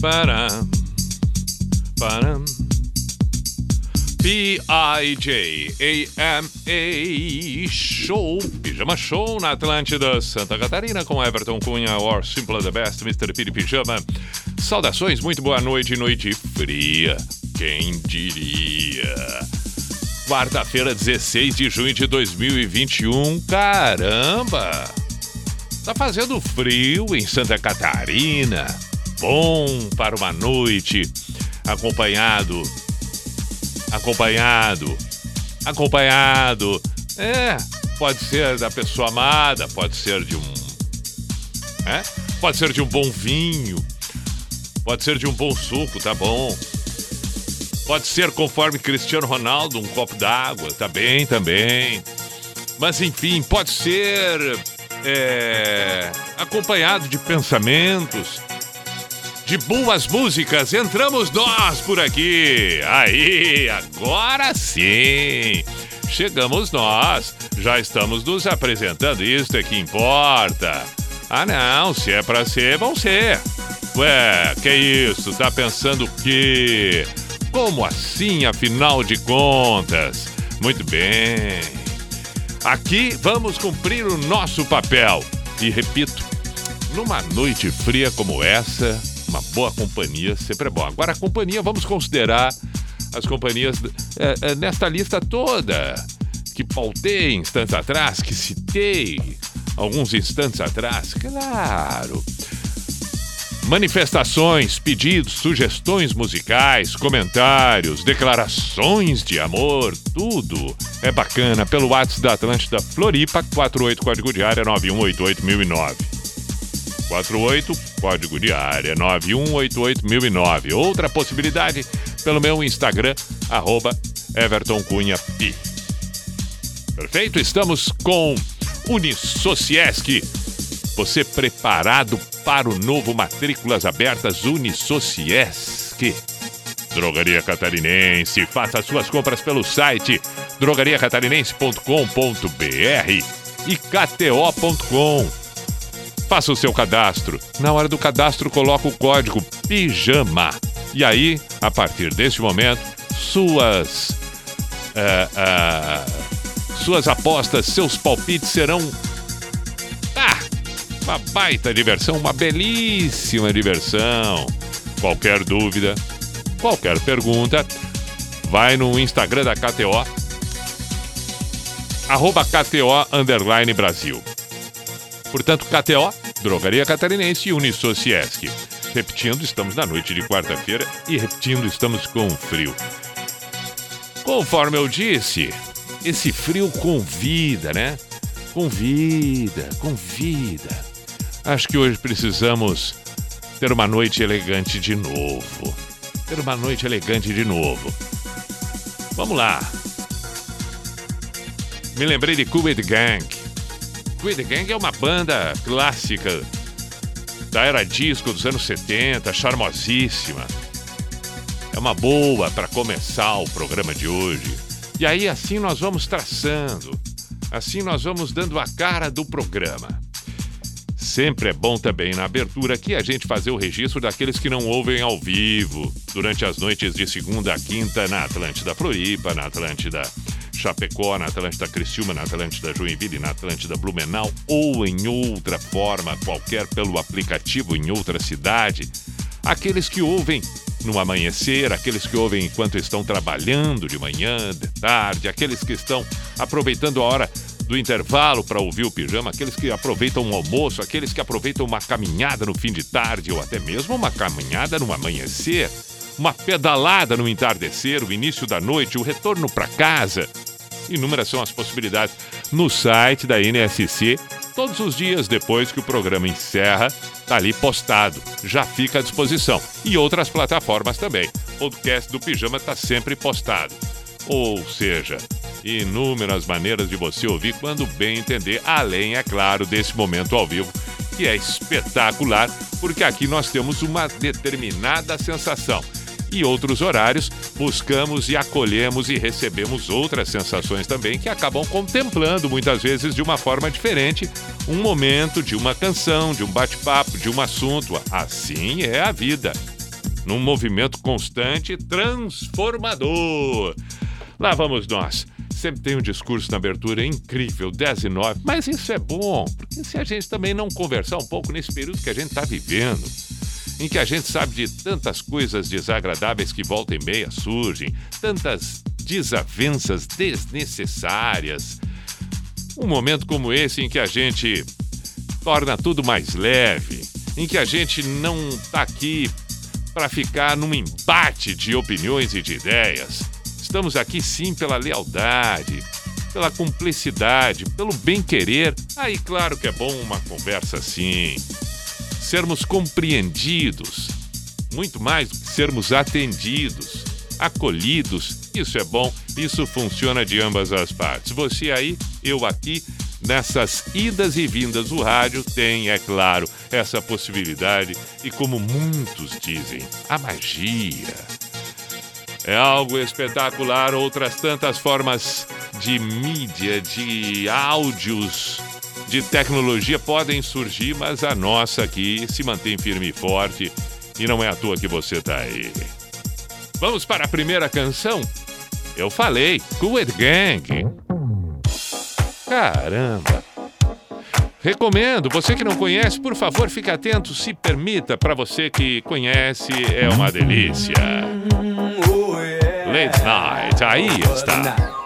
Param, param. P-I-J-A-M-A Show, Pijama Show na Atlântida, Santa Catarina, com Everton Cunha, or Simple the Best, Mr. Piri Pijama. Saudações, muito boa noite, noite fria, quem diria? Quarta-feira, 16 de junho de 2021, caramba! Tá fazendo frio em Santa Catarina, bom para uma noite acompanhado acompanhado, acompanhado. É, pode ser da pessoa amada, pode ser de um, é? Pode ser de um bom vinho, pode ser de um bom suco, tá bom? Pode ser conforme Cristiano Ronaldo, um copo d'água, tá bem também. Mas enfim, pode ser é, acompanhado de pensamentos, de boas músicas, entramos nós por aqui. Aí, agora sim. Chegamos nós. Já estamos nos apresentando, isso é que importa. Ah, não, se é pra ser, vão ser. Ué, que isso? Tá pensando o quê? Como assim, afinal de contas? Muito bem. Aqui vamos cumprir o nosso papel. E repito, numa noite fria como essa, uma boa companhia sempre é bom. Agora, a companhia, vamos considerar as companhias é, é, nesta lista toda que pautei instantes atrás, que citei alguns instantes atrás, claro. Manifestações, pedidos, sugestões musicais, comentários, declarações de amor, tudo é bacana pelo WhatsApp da Atlântida Floripa, 48 código de área 9188009. 48, código de área 9188009. Outra possibilidade pelo meu Instagram, arroba Everton Cunha Pi. Perfeito? Estamos com Unisociesc. Você preparado para o novo Matrículas Abertas Unisociesc? Drogaria Catarinense. Faça suas compras pelo site drogariacatarinense.com.br e kto.com. Faça o seu cadastro. Na hora do cadastro, coloca o código PIJAMA. E aí, a partir deste momento, suas. Uh, uh, suas apostas, seus palpites serão. Ah! Uma baita diversão, uma belíssima diversão. Qualquer dúvida, qualquer pergunta, vai no Instagram da KTO, arroba KTO Brasil. Portanto, KTO, Drogaria Catarinense e Unisociesc. Repetindo, estamos na noite de quarta-feira e repetindo, estamos com frio. Conforme eu disse, esse frio convida, né? Convida, convida. Acho que hoje precisamos ter uma noite elegante de novo. Ter uma noite elegante de novo. Vamos lá. Me lembrei de Cool Gang. Cool Gang é uma banda clássica da era disco dos anos 70, charmosíssima. É uma boa para começar o programa de hoje. E aí assim nós vamos traçando, assim nós vamos dando a cara do programa. Sempre é bom também na abertura aqui a gente fazer o registro daqueles que não ouvem ao vivo durante as noites de segunda a quinta na Atlântida Floripa, na Atlântida Chapecó, na Atlântida Criciúma, na Atlântida Joinville, na Atlântida Blumenau ou em outra forma qualquer pelo aplicativo em outra cidade. Aqueles que ouvem no amanhecer, aqueles que ouvem enquanto estão trabalhando de manhã, de tarde, aqueles que estão aproveitando a hora do intervalo para ouvir o pijama, aqueles que aproveitam o almoço, aqueles que aproveitam uma caminhada no fim de tarde ou até mesmo uma caminhada no amanhecer, uma pedalada no entardecer, o início da noite, o retorno para casa. Inúmeras são as possibilidades. No site da NSC todos os dias depois que o programa encerra, tá ali postado, já fica à disposição. E outras plataformas também. O podcast do Pijama tá sempre postado. Ou seja, inúmeras maneiras de você ouvir quando bem entender, além, é claro, desse momento ao vivo, que é espetacular, porque aqui nós temos uma determinada sensação. E outros horários, buscamos e acolhemos e recebemos outras sensações também que acabam contemplando muitas vezes de uma forma diferente um momento de uma canção, de um bate-papo, de um assunto. Assim é a vida. Num movimento constante transformador. Lá vamos nós. Sempre tem um discurso na abertura incrível, 10 e 9, mas isso é bom, porque se a gente também não conversar um pouco nesse período que a gente está vivendo, em que a gente sabe de tantas coisas desagradáveis que volta e meia surgem, tantas desavenças desnecessárias. Um momento como esse em que a gente torna tudo mais leve, em que a gente não está aqui para ficar num embate de opiniões e de ideias Estamos aqui sim pela lealdade, pela cumplicidade, pelo bem-querer. Aí, claro que é bom uma conversa assim. Sermos compreendidos, muito mais do que sermos atendidos, acolhidos. Isso é bom, isso funciona de ambas as partes. Você aí, eu aqui, nessas idas e vindas do rádio, tem, é claro, essa possibilidade e, como muitos dizem, a magia é algo espetacular. Outras tantas formas de mídia, de áudios, de tecnologia podem surgir, mas a nossa aqui se mantém firme e forte. E não é à toa que você tá aí. Vamos para a primeira canção? Eu falei, Cool Gang. Caramba! Recomendo, você que não conhece, por favor, fique atento, se permita. Para você que conhece, é uma delícia. Late Night, aí está.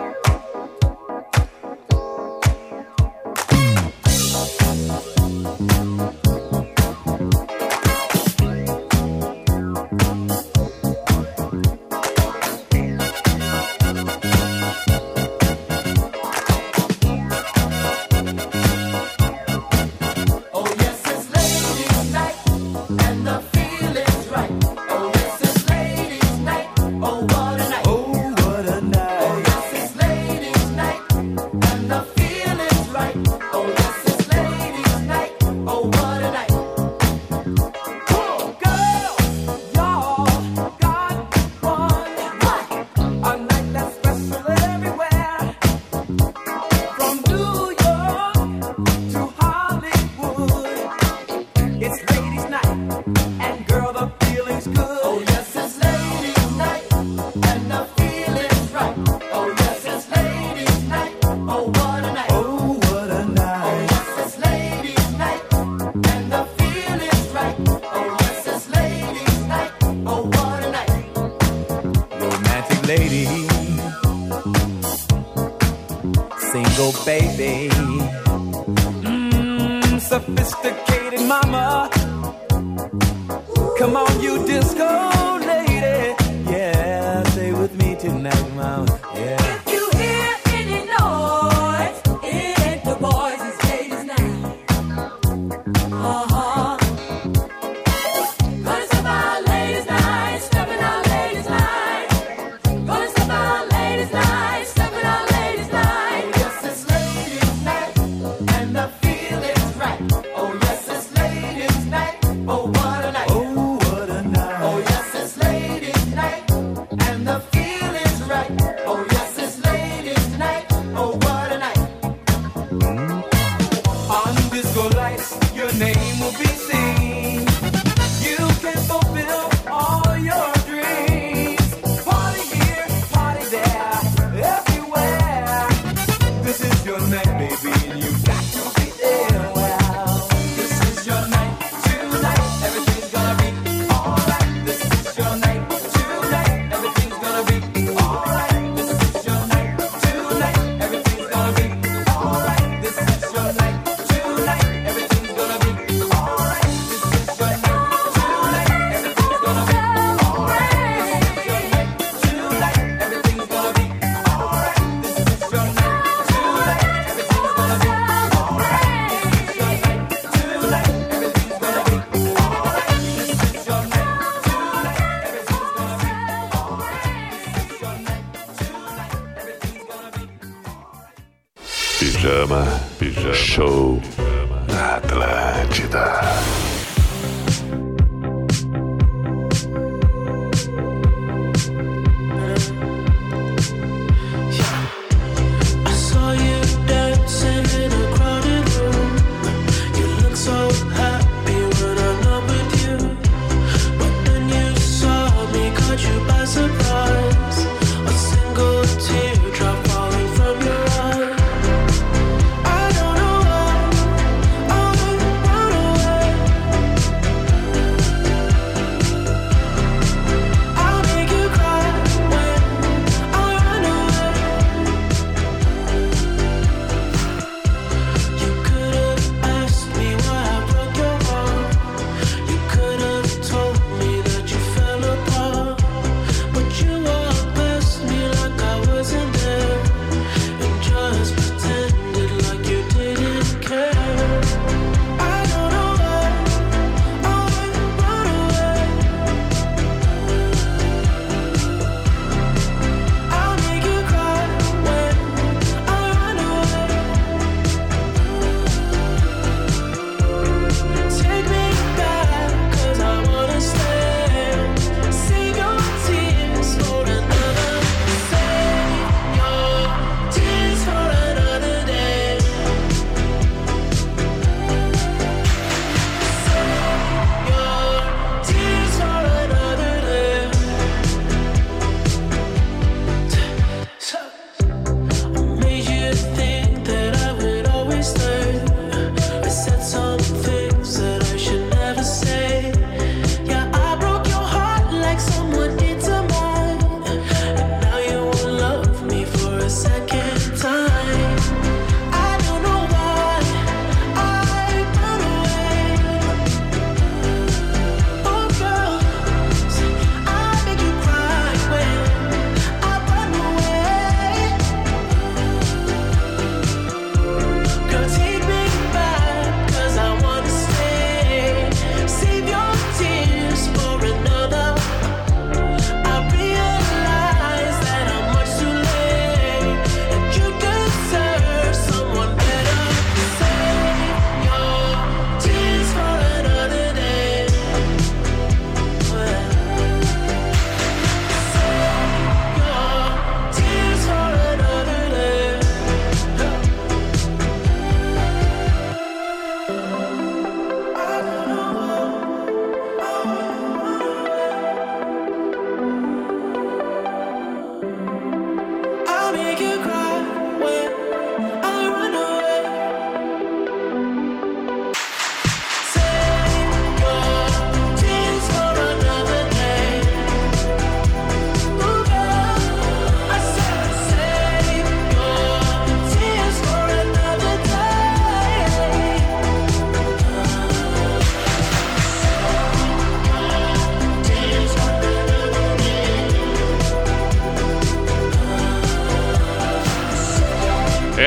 baby.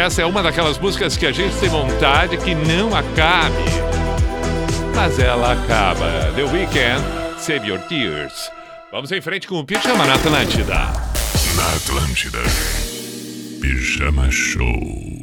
Essa é uma daquelas músicas que a gente tem vontade que não acabe. Mas ela acaba. The Weeknd, Save Your Tears. Vamos em frente com o Pijama na Atlântida. Na Atlântida. Pijama Show.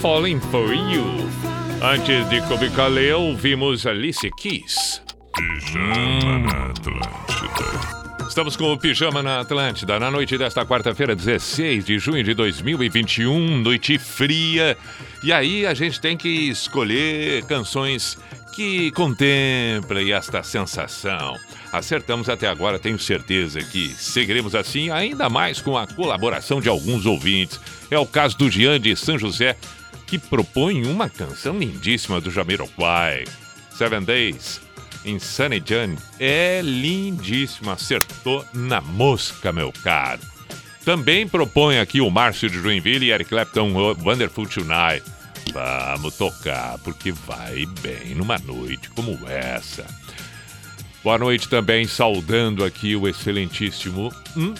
Falling for You. Antes de Kobe Calais, ouvimos Alice Keys. Pijama na Atlântida. Estamos com o Pijama na Atlântida, na noite desta quarta-feira, 16 de junho de 2021, noite fria. E aí a gente tem que escolher canções que contemplem esta sensação. Acertamos até agora, tenho certeza que seguiremos assim, ainda mais com a colaboração de alguns ouvintes. É o caso do Jean de São José, que propõe uma canção lindíssima do Jamiroquai. Seven Days, Sunny John. É lindíssima, acertou na mosca, meu caro. Também propõe aqui o Márcio de Joinville e Eric Clapton Wonderful Tonight. Vamos tocar, porque vai bem numa noite como essa. Boa noite também, saudando aqui o excelentíssimo hum,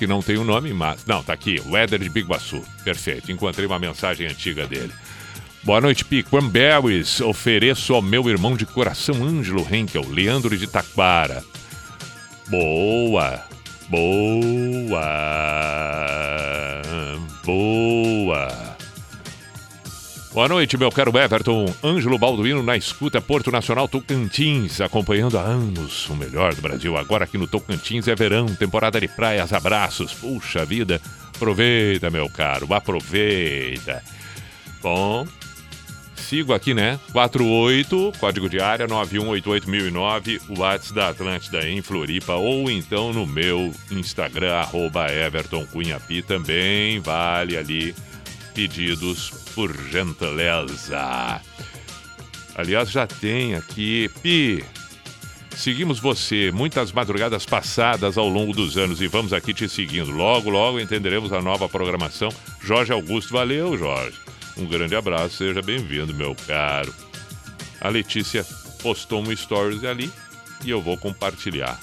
que não tem o um nome, mas. Não, tá aqui, o Éder de Biguaçu. Perfeito, encontrei uma mensagem antiga dele. Boa noite, Pi. Cranberries. Ofereço ao meu irmão de coração, Ângelo Henkel, Leandro de Taquara. Boa, boa, boa. Boa noite, meu caro Everton. Ângelo Balduino na escuta Porto Nacional Tocantins, acompanhando há anos o melhor do Brasil. Agora aqui no Tocantins é verão, temporada de praias, abraços. Puxa vida, aproveita, meu caro, aproveita. Bom, sigo aqui, né? 48, código de área 9188009, o WhatsApp da Atlântida em Floripa, ou então no meu Instagram, arroba Everton Cunhapi, também vale ali pedidos por gentileza. Aliás, já tem aqui. Pi, seguimos você muitas madrugadas passadas ao longo dos anos e vamos aqui te seguindo. Logo, logo entenderemos a nova programação. Jorge Augusto, valeu, Jorge. Um grande abraço, seja bem-vindo, meu caro. A Letícia postou um stories ali e eu vou compartilhar.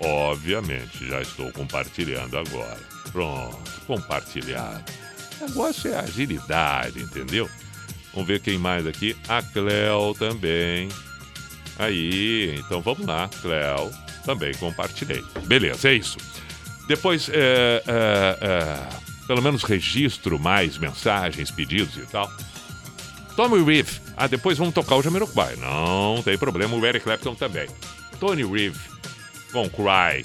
Obviamente, já estou compartilhando agora. Pronto, compartilhado. O negócio é agilidade, entendeu? Vamos ver quem mais aqui. A Cleo também. Aí, então vamos lá, Cleo. Também compartilhei. Beleza, é isso. Depois, é, é, é, pelo menos registro mais mensagens, pedidos e tal. Tommy Reeve. Ah, depois vamos tocar o Jamiroquai. Não tem problema, o Eric Clapton também. Tony Reeve com Cry.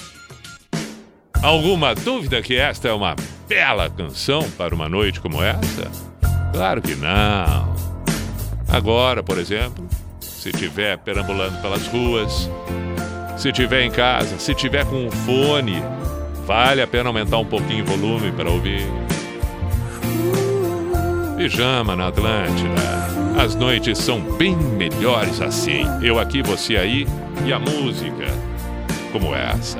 Alguma dúvida que esta é uma bela canção para uma noite como essa? Claro que não. Agora, por exemplo, se estiver perambulando pelas ruas, se estiver em casa, se estiver com um fone, vale a pena aumentar um pouquinho o volume para ouvir. Pijama na Atlântida. As noites são bem melhores assim. Eu aqui, você aí e a música como essa.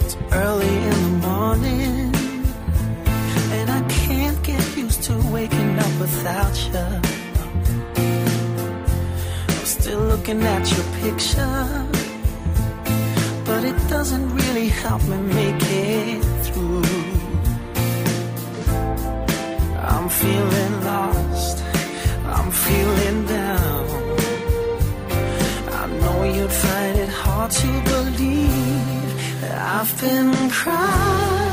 It's early in the morning. And I can't get used to waking up without you. I'm still looking at your picture, but it doesn't really help me make it through. I'm feeling lost, I'm feeling down. I know you'd find it hard to believe I've been crying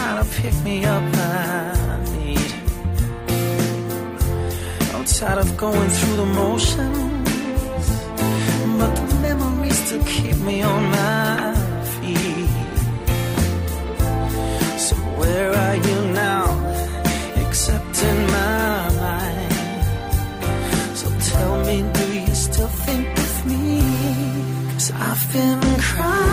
kind of pick me up I need. I'm tired of going through the motions, but the memories still keep me on my feet. So, where are you now? Except in my mind. So, tell me, do you still think of me? Cause I've been crying.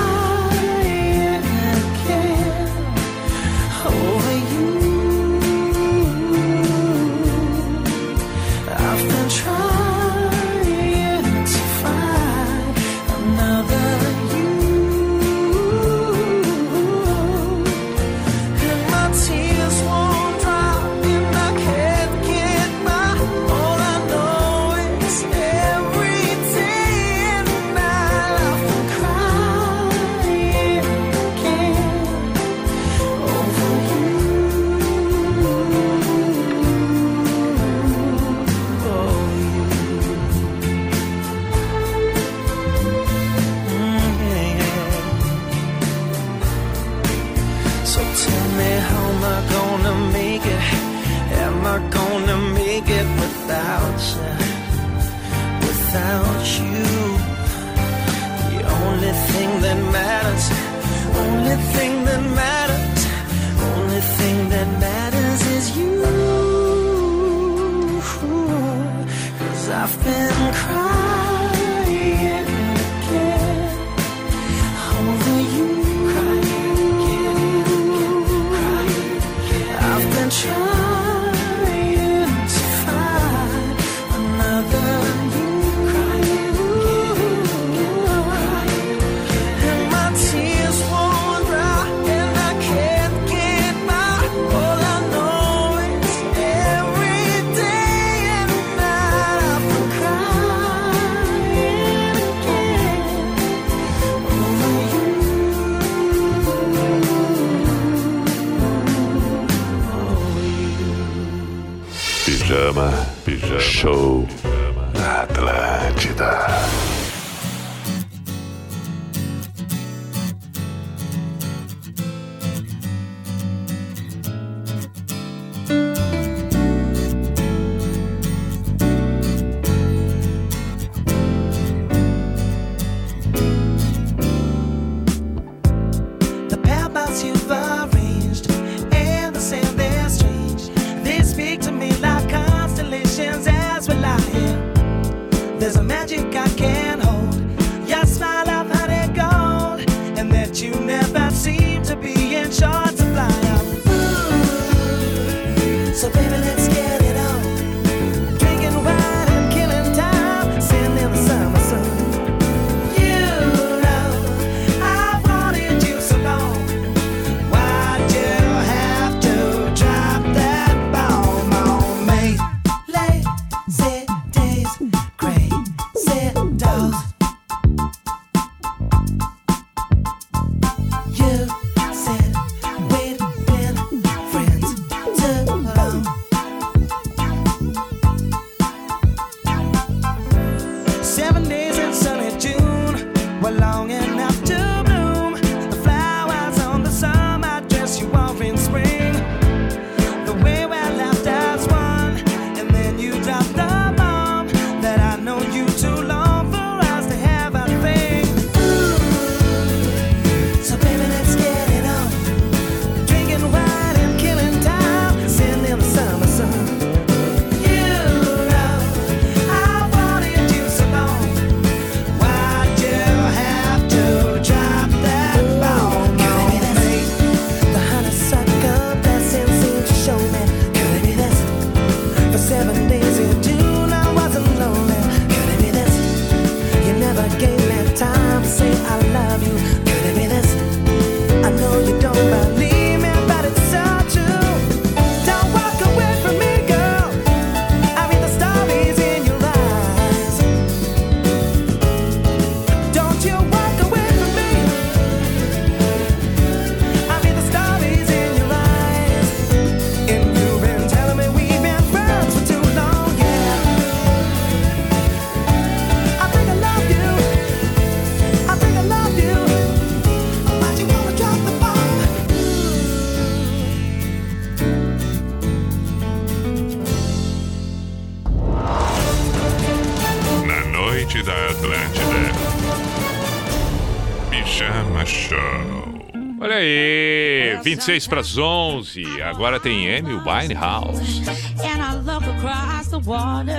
26 para as 11. Agora tem Amy Winehouse. And I look across the water.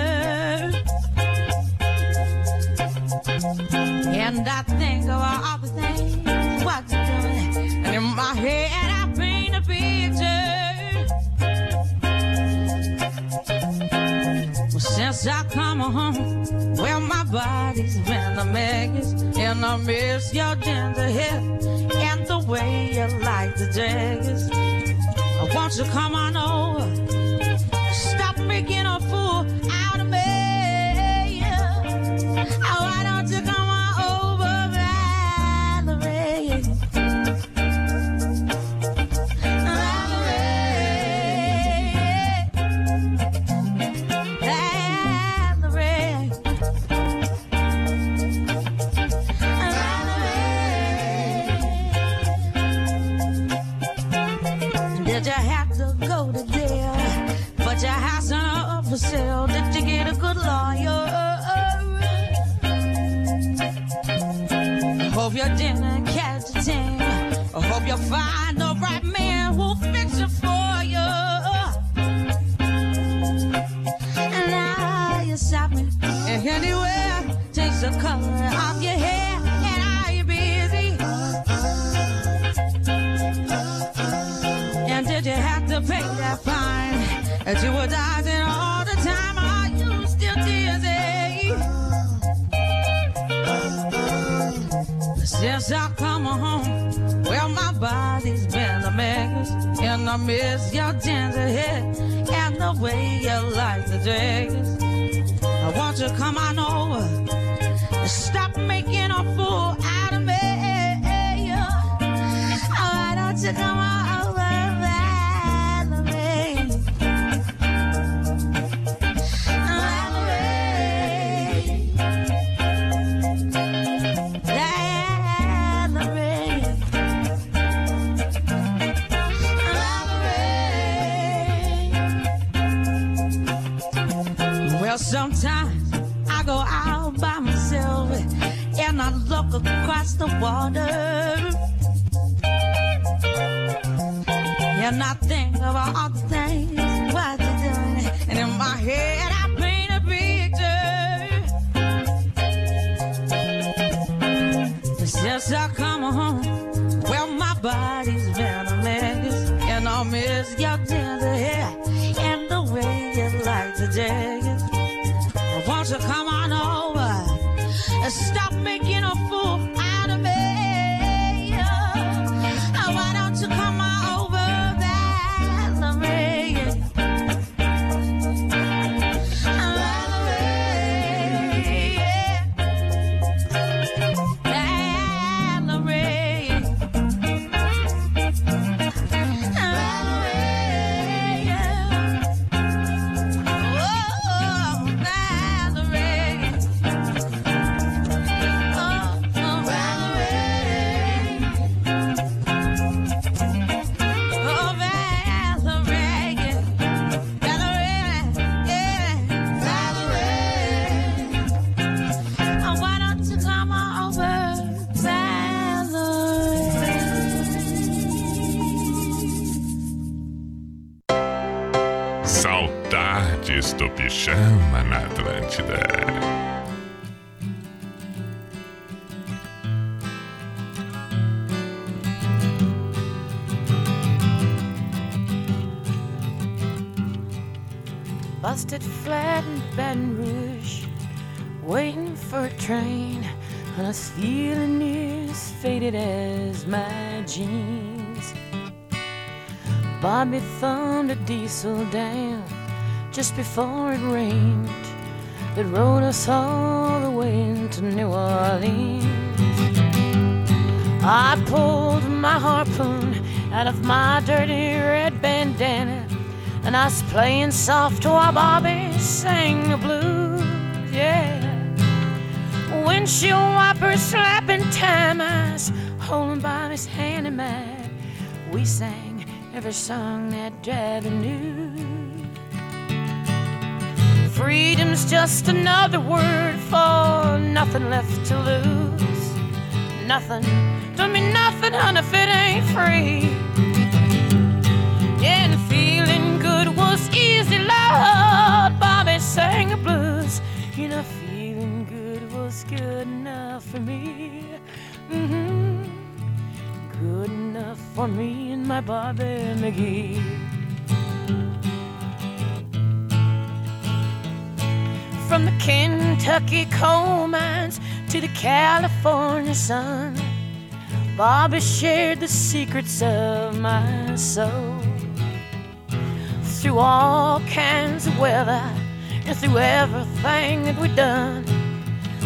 And I think of all the things what doing. And in my head I paint a picture. Well, since I come home, well, my body's been a mess. And I miss your gentle hip Busted flat in Baton Rouge, waiting for a train, and I was feeling as faded as my jeans. Bobby thumbed a diesel down just before it rained. That rode us all the way into New Orleans. I pulled my harpoon out of my dirty red bandana, and I was playing soft while Bobby sang the blues. Yeah, windshield wipers slapping time, I was holding Bobby's hand in mine. We sang every song that Daddy knew. Freedom's just another word for nothing left to lose. Nothing, don't mean nothing, honey, if it ain't free. Yeah, and feeling good was easy, Lord. Bobby sang the blues. You know, feeling good was good enough for me. Mm-hmm. Good enough for me and my Bobby McGee. From the Kentucky coal mines to the California sun, Bobby shared the secrets of my soul. Through all kinds of weather and through everything that we'd done.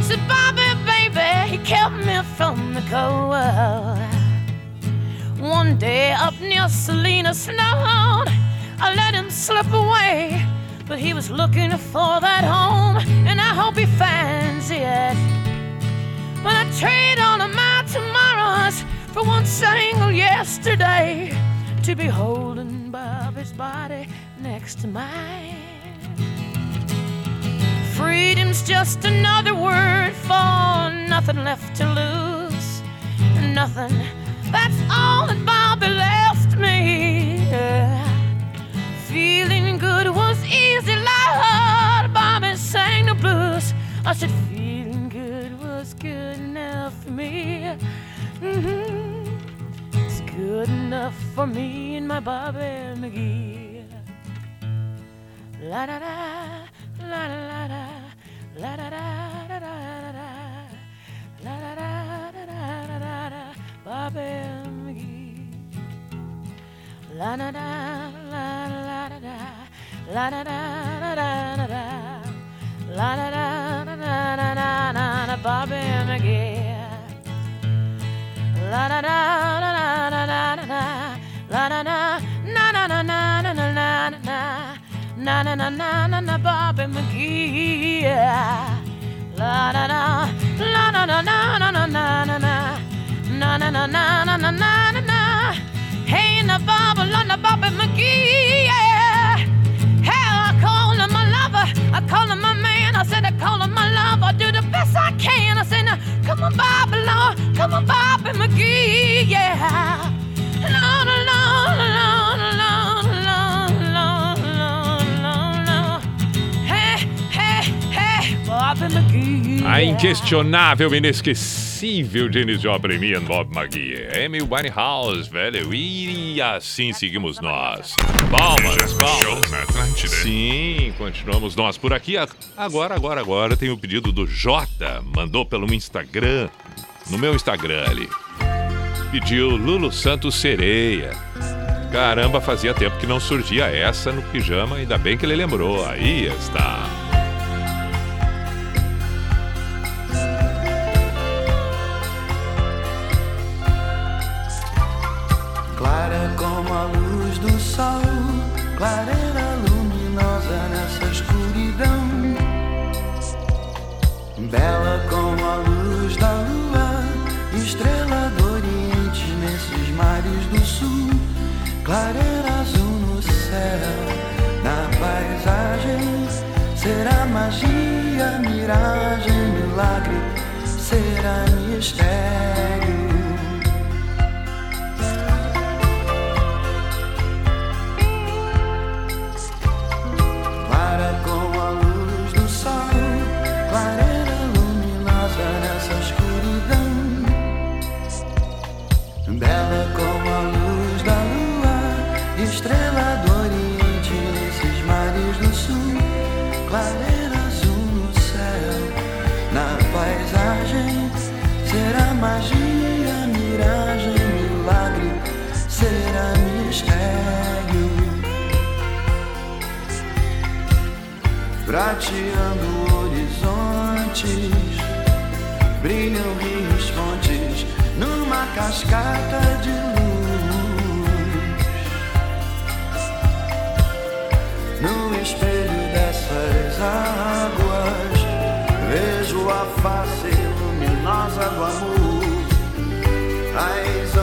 Said Bobby, baby, he kept me from the cold. One day up near Salina Snow, I let him slip away. But he was looking for that home, and I hope he finds it. But I trade all of my tomorrows for one single yesterday to be holding Bobby's body next to mine. Freedom's just another word for nothing left to lose. Nothing, that's all that Bobby left me. Yeah. Feeling good was easy, Lord. Bobby sang the blues. I said, feeling good was good enough for me. hmm It's good enough for me and my Bobby McGee. La da da, la da la da, la da da da da da da, la da da da da da da Bobby. La da da la la da da la da da da da da da la da da da da da da da da Bobby McGee. La da da da da da da da da la da da na na na na na na na na na na na na na na Bobby McGee. La da da la na na na na na na na na na na na na na na na in the Babylon, the Bobby McGee. Yeah. Hell, I call him my lover. I call him my man. I said I call him my lover. I do the best I can. I said, come on, Babylon, come on, Bobby McGee. Yeah. Lord, Lord, Lord, Lord, Lord, Lord, Lord, Lord. Hey, hey, hey, Bobby McGee. Inesquecível Janis Joplin e Bob McGee. Amy Winehouse, velho. E assim seguimos nós. Palmas, palmas. na Atlântida. Sim, continuamos nós por aqui. Agora, agora, agora tem o pedido do Jota. Mandou pelo Instagram. No meu Instagram ali. Pediu Lulu Santos Sereia. Caramba, fazia tempo que não surgia essa no pijama. Ainda bem que ele lembrou. Aí está. Clareira luminosa nessa escuridão. Bela como a luz da lua, estrela do oriente nesses mares do sul. Clareira azul no céu, na paisagem. Será magia, miragem, milagre, será mistério. Cascata de luz. No espelho dessas águas, vejo a face luminosa do amor. As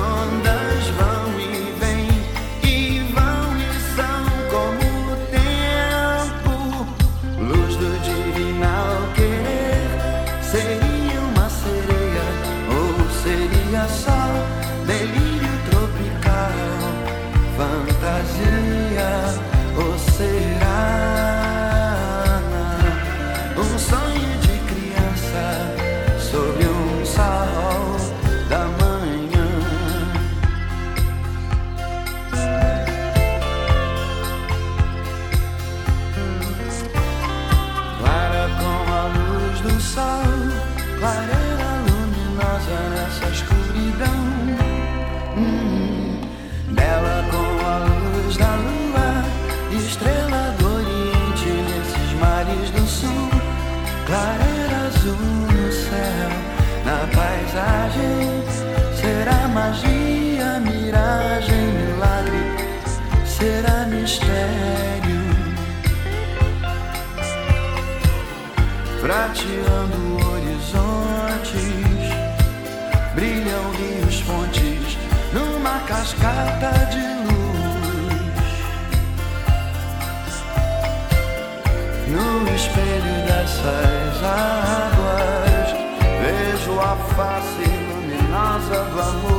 magia, miragem, milagre, será mistério. prateando horizontes, brilham rios, fontes, numa cascata de luz. No espelho dessas águas, vejo a face luminosa do amor.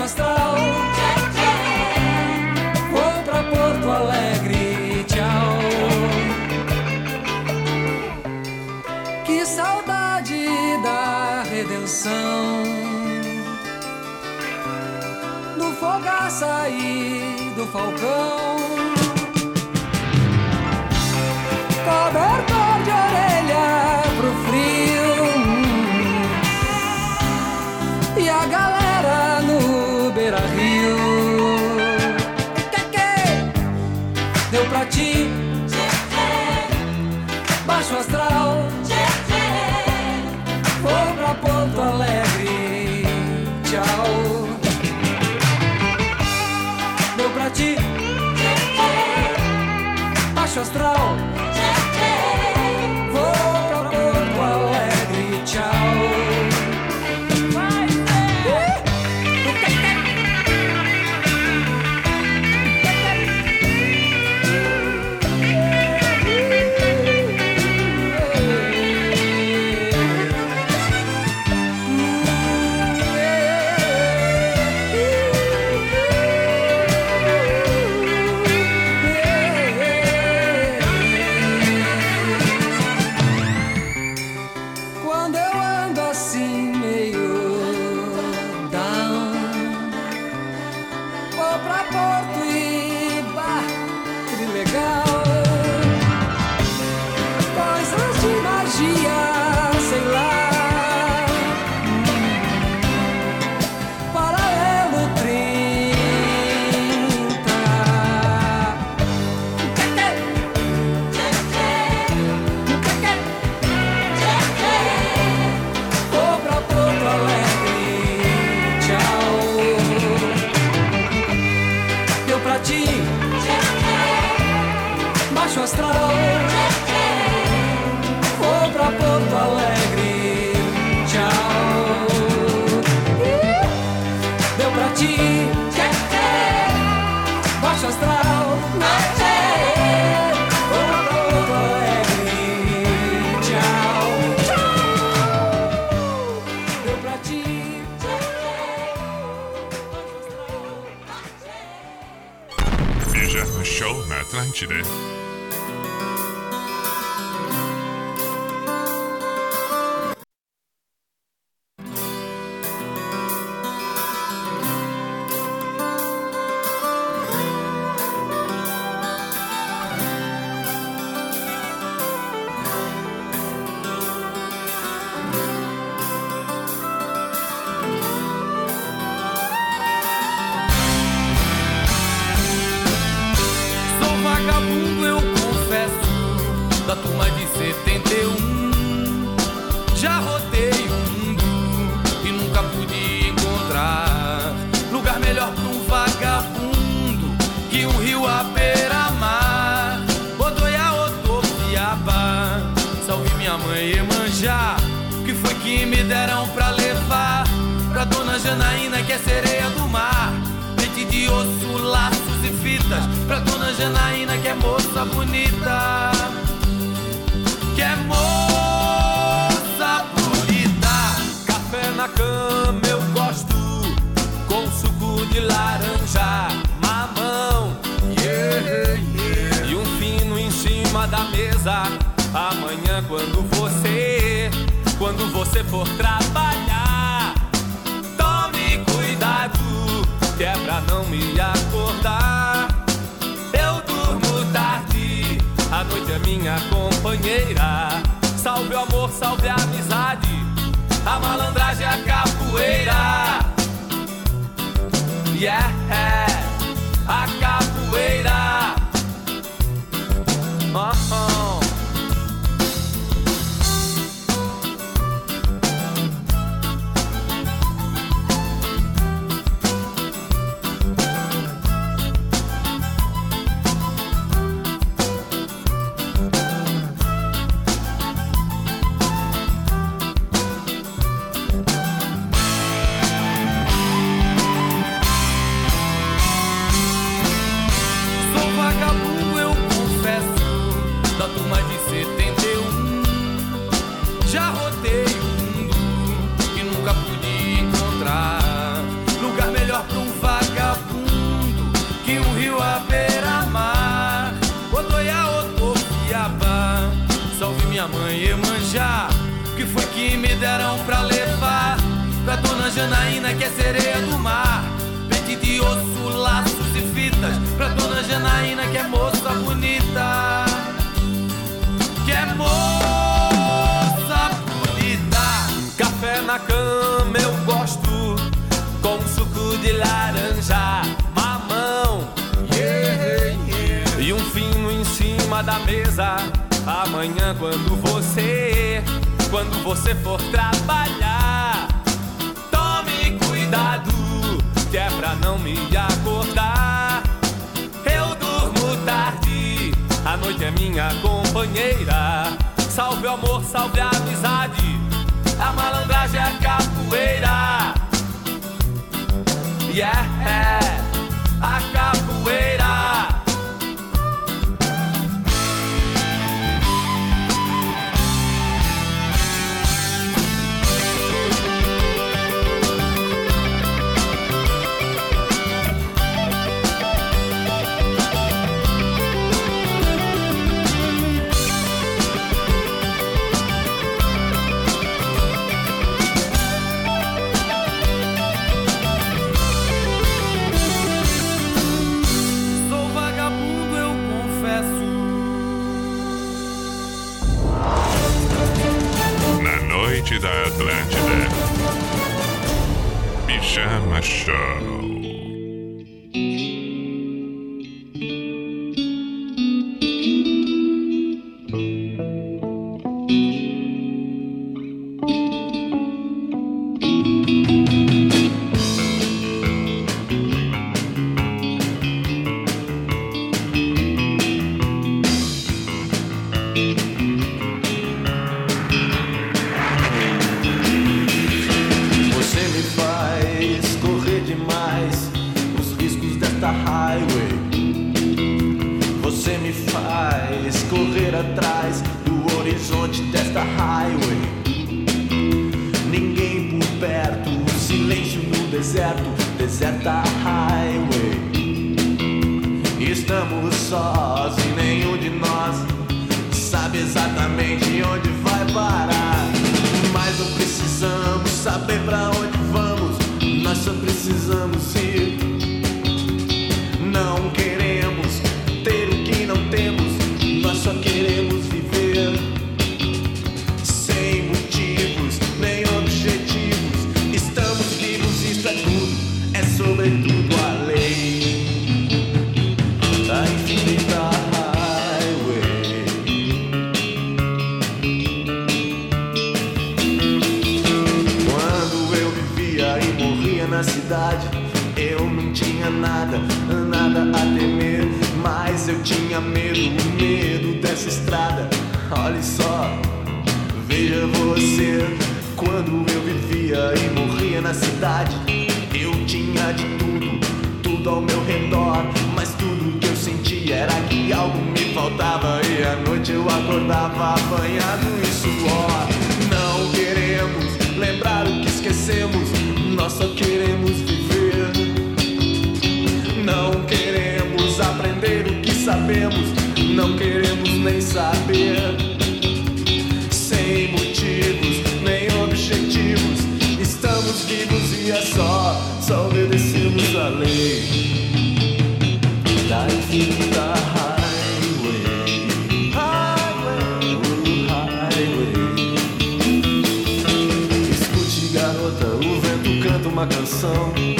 baixo astral. Vou pra Porto Alegre, tchau. Que saudade da redenção. Do fogar sair do falcão. Amanhã quando você, quando você for trabalhar, tome cuidado, que é pra não me acordar. Eu durmo tarde, a noite é minha companheira. Salve o amor, salve a amizade, a malandragem, a capoeira. Yeah, a capoeira. Oh. Deram pra levar pra dona Janaína, que é sereia do mar. Pente de osso, laços e fitas pra dona Janaína, que é moça bonita. Que é moça bonita. Café na cama eu gosto com suco de laranja, mamão, yeah, yeah. e um fino em cima da mesa. Amanhã quando você, quando você for trabalhar, tome cuidado, que é pra não me acordar. Eu durmo tarde, a noite é minha companheira. Salve o amor, salve a amizade, a malandragem, a capoeira. Yeah, a capoeira. Da Atlântida. Pijama Show. Silêncio no deserto, deserta highway. Estamos sós e nenhum de nós sabe exatamente onde vai parar. Mas não precisamos saber pra onde vamos, nós só precisamos ir. Não queremos tinha medo, medo dessa estrada. Olhe só, veja você, quando eu vivia e morria na cidade, eu tinha de tudo, tudo ao meu redor, mas tudo que eu sentia era que algo me faltava e à noite eu acordava apanhado em suor. Não queremos lembrar o que esquecemos, nós só queremos viver. Não queremos aprender o que sabemos, não queremos nem saber. Sem motivos, nem objetivos, estamos vivos e é só, só obedecemos a lei da infinita highway. Highway, highway. Escute, garota, o vento canta uma canção.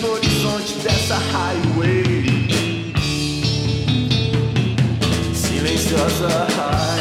Do horizonte dessa highway. Silenciosa highway.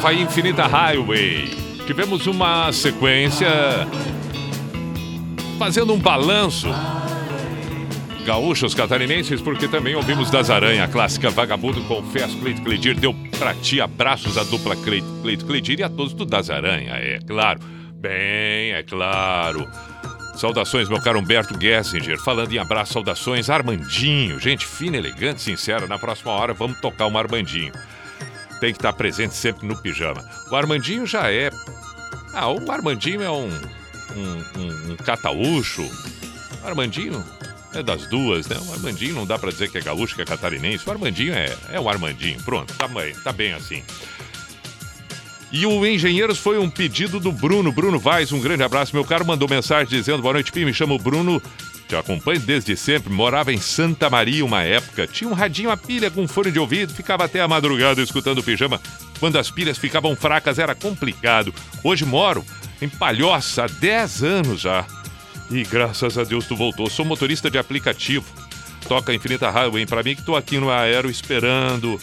Havaí Infinita Highway. Tivemos uma sequência fazendo um balanço. Gaúchos catarinenses, porque também ouvimos das Aranha, clássica Vagabundo, confesso, Cleito Cledir, deu pra ti abraços à dupla Cleito, Cleito Cledir e a todos do Das Aranha, é claro. Bem, é claro. Saudações, meu caro Humberto Gessinger. Falando em abraço, saudações, Armandinho. Gente fina, elegante, sincera. Na próxima hora vamos tocar um Armandinho. Tem que estar presente sempre no pijama. O Armandinho já é. Ah, o Armandinho é um. um, um, um cataúcho. O Armandinho É das duas, né? O Armandinho não dá pra dizer que é gaúcho, que é catarinense. O Armandinho é, é o Armandinho. Pronto, tá bem, tá bem assim. E o Engenheiros foi um pedido do Bruno. Bruno Vaz, um grande abraço. Meu caro mandou mensagem dizendo: Boa noite, Pim. Me chamo Bruno. Te acompanho desde sempre. Morava em Santa Maria uma época. Tinha um radinho a pilha com fone de ouvido. Ficava até a madrugada escutando pijama. Quando as pilhas ficavam fracas era complicado. Hoje moro em Palhoça há 10 anos já. E graças a Deus tu voltou. Sou motorista de aplicativo. Toca Infinita Highway pra mim que tô aqui no aero esperando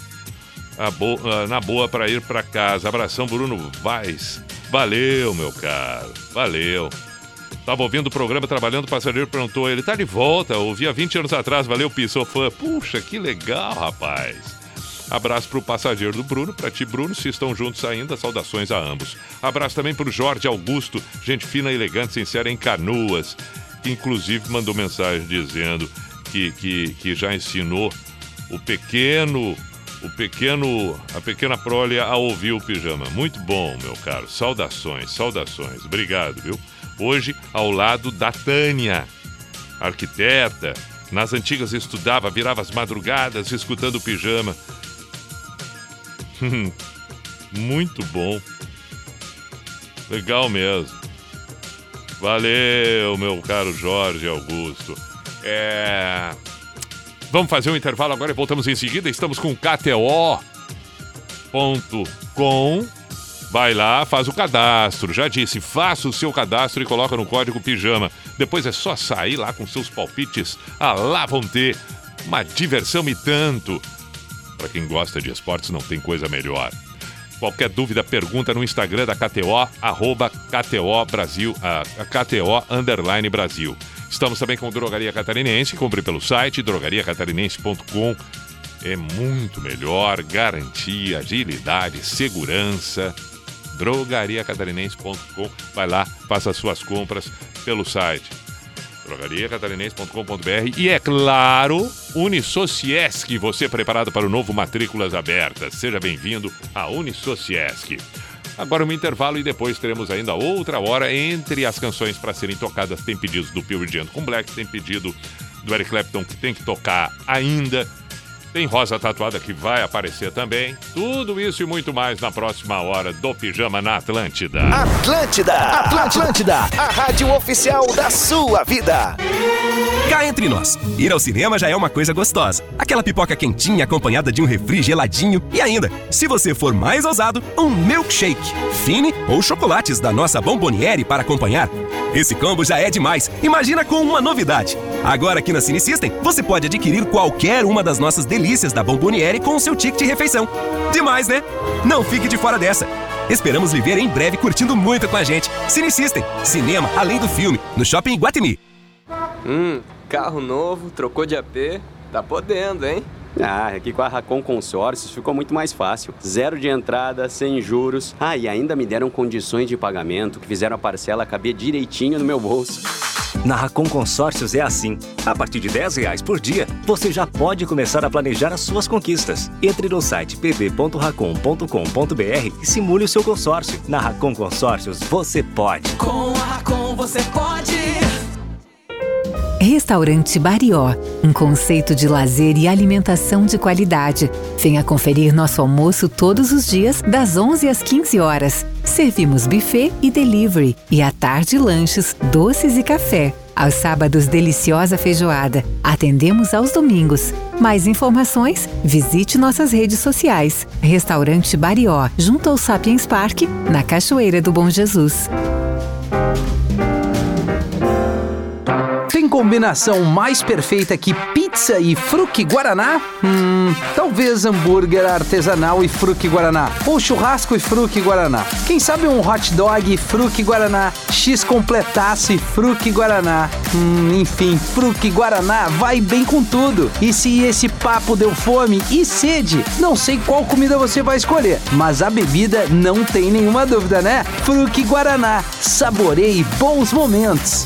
bo- na boa para ir para casa. Abração, Bruno Vaz. Valeu, meu caro. Valeu. Tava ouvindo o programa trabalhando, o passageiro perguntou, ele tá de volta, ouvi há 20 anos atrás, valeu, Pi, sou fã. Puxa, que legal, rapaz. Abraço pro passageiro do Bruno, pra ti, Bruno, se estão juntos ainda, saudações a ambos. Abraço também pro Jorge Augusto, gente fina, elegante, sincera em Canoas, que inclusive mandou mensagem dizendo que, que, que já ensinou o pequeno, o pequeno, a pequena prole a ouvir o pijama. Muito bom, meu caro. Saudações, saudações. Obrigado, viu? Hoje, ao lado da Tânia, arquiteta. Nas antigas estudava, virava as madrugadas escutando pijama. Muito bom. Legal mesmo. Valeu, meu caro Jorge Augusto. É. Vamos fazer um intervalo agora e voltamos em seguida. Estamos com KTO.com. Vai lá, faz o cadastro. Já disse, faça o seu cadastro e coloca no código pijama. Depois é só sair lá com seus palpites. Ah, lá vão ter uma diversão e tanto. Para quem gosta de esportes, não tem coisa melhor. Qualquer dúvida, pergunta no Instagram da KTO, arroba KTO Brasil, a, a KTO Underline Brasil. Estamos também com Drogaria Catarinense, compre pelo site drogariacatarinense.com. É muito melhor, garantia, agilidade, segurança. drogariacatarinense.com. Vai lá, faça as suas compras pelo site drogariacatarinense.com.br e é claro, Unisociesc, você preparado para o novo Matrículas Abertas. Seja bem-vindo a Unisociesc. Agora um intervalo e depois teremos ainda outra hora entre as canções para serem tocadas. Tem pedidos do Pure Jam com Black, tem pedido do Eric Clapton que tem que tocar ainda. Tem Rosa Tatuada que vai aparecer também. Tudo isso e muito mais na próxima hora do Pijama na Atlântida. Atlântida, Atlântida, a rádio oficial da sua vida. Cá entre nós, ir ao cinema já é uma coisa gostosa. Aquela pipoca quentinha acompanhada de um refri geladinho e ainda, se você for mais ousado, um milkshake, fine ou chocolates da nossa Bomboniere para acompanhar. Esse combo já é demais. Imagina com uma novidade. Agora aqui na Cine System, você pode adquirir qualquer uma das nossas delícias da Bomboniere com o seu ticket de refeição. Demais, né? Não fique de fora dessa. Esperamos lhe ver em breve curtindo muito com a gente. Cine System, cinema além do filme, no Shopping Iguatemi. Hum, carro novo, trocou de AP, tá podendo, hein? Ah, aqui com a Racon Consórcios ficou muito mais fácil. Zero de entrada, sem juros. Ah, e ainda me deram condições de pagamento que fizeram a parcela caber direitinho no meu bolso. Na Racon Consórcios é assim. A partir de 10 reais por dia, você já pode começar a planejar as suas conquistas. Entre no site pb.racon.com.br e simule o seu consórcio. Na Racon Consórcios, você pode. Com a Racon você pode. Restaurante Barió, um conceito de lazer e alimentação de qualidade. Venha conferir nosso almoço todos os dias, das 11 às 15 horas. Servimos buffet e delivery, e à tarde lanches, doces e café. Aos sábados, deliciosa feijoada. Atendemos aos domingos. Mais informações? Visite nossas redes sociais. Restaurante Barió, junto ao Sapiens Park, na Cachoeira do Bom Jesus. Combinação mais perfeita que pizza e fruque guaraná? Hum, talvez hambúrguer artesanal e fruque guaraná. Ou churrasco e fruque guaraná. Quem sabe um hot dog e fruque guaraná. X completaço e fruque guaraná. Hum, enfim, fruque guaraná vai bem com tudo. E se esse papo deu fome e sede, não sei qual comida você vai escolher, mas a bebida não tem nenhuma dúvida, né? Fruque guaraná. Saboreie bons momentos.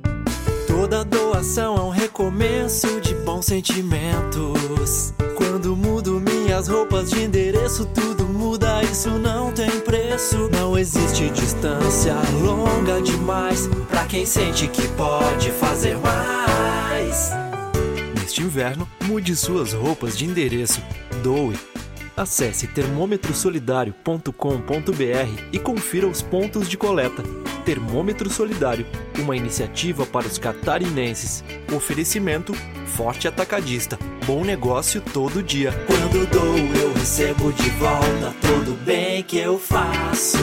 Toda doação é um recomeço de bons sentimentos. Quando mudo minhas roupas de endereço, tudo muda, isso não tem preço. Não existe distância longa demais pra quem sente que pode fazer mais. Neste inverno, mude suas roupas de endereço. Doe. Acesse termômetrosolidario.com.br e confira os pontos de coleta. Termômetro Solidário, uma iniciativa para os catarinenses. Oferecimento Forte Atacadista. Bom negócio todo dia. Quando dou, eu recebo de volta todo bem que eu faço.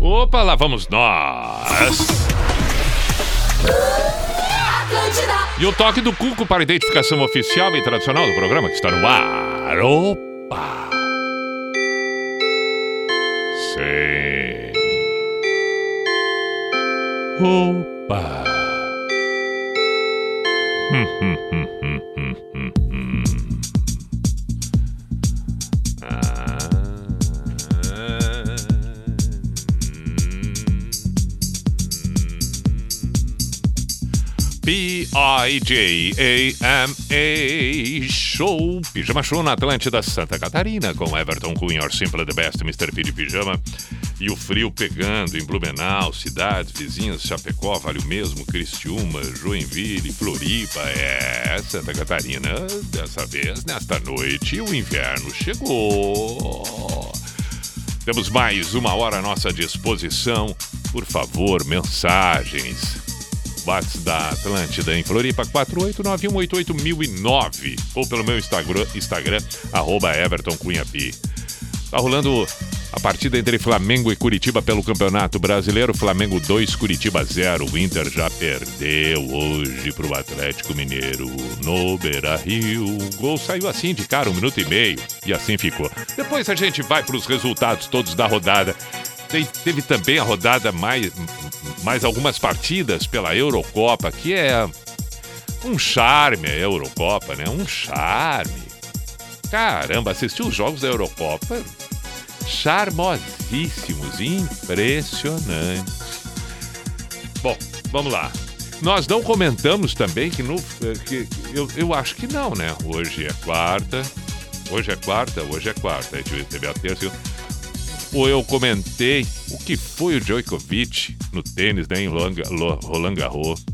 Opa, lá vamos nós. E o toque do Cuco para identificação oficial e tradicional do programa que está no ar. Opa! Sim. Opa! Hum, hum, hum, P-I-J-A-M-A Show, Pijama Show na Atlântida Santa Catarina, com Everton Cunha, Simple the Best, Mr. P de Pijama. E o frio pegando em Blumenau, cidades vizinhas, Chapecó, Vale o Mesmo, Cristiúma, Joinville, Floripa, é, Santa Catarina. Dessa vez, nesta noite, o inverno chegou. Temos mais uma hora à nossa disposição. Por favor, mensagens. WhatsApp da Atlântida em Floripa, 489188009. Ou pelo meu Instagram, Instagram arroba. Tá rolando a partida entre Flamengo e Curitiba pelo Campeonato Brasileiro. Flamengo 2, Curitiba 0. O Inter já perdeu hoje pro Atlético Mineiro no Beira Rio. O gol saiu assim de cara, um minuto e meio. E assim ficou. Depois a gente vai para os resultados todos da rodada. Tem- teve também a rodada mais, mais algumas partidas pela Eurocopa, que é um charme a Eurocopa, né? Um charme. Caramba, assistir os jogos da Eurocopa charmosíssimos, impressionantes. Bom, vamos lá. Nós não comentamos também que no. Que, eu, eu acho que não, né? Hoje é quarta. Hoje é quarta, hoje é quarta. Teve a terça. Ou eu comentei o que foi o Djokovic no tênis, né? Em Roland Garros.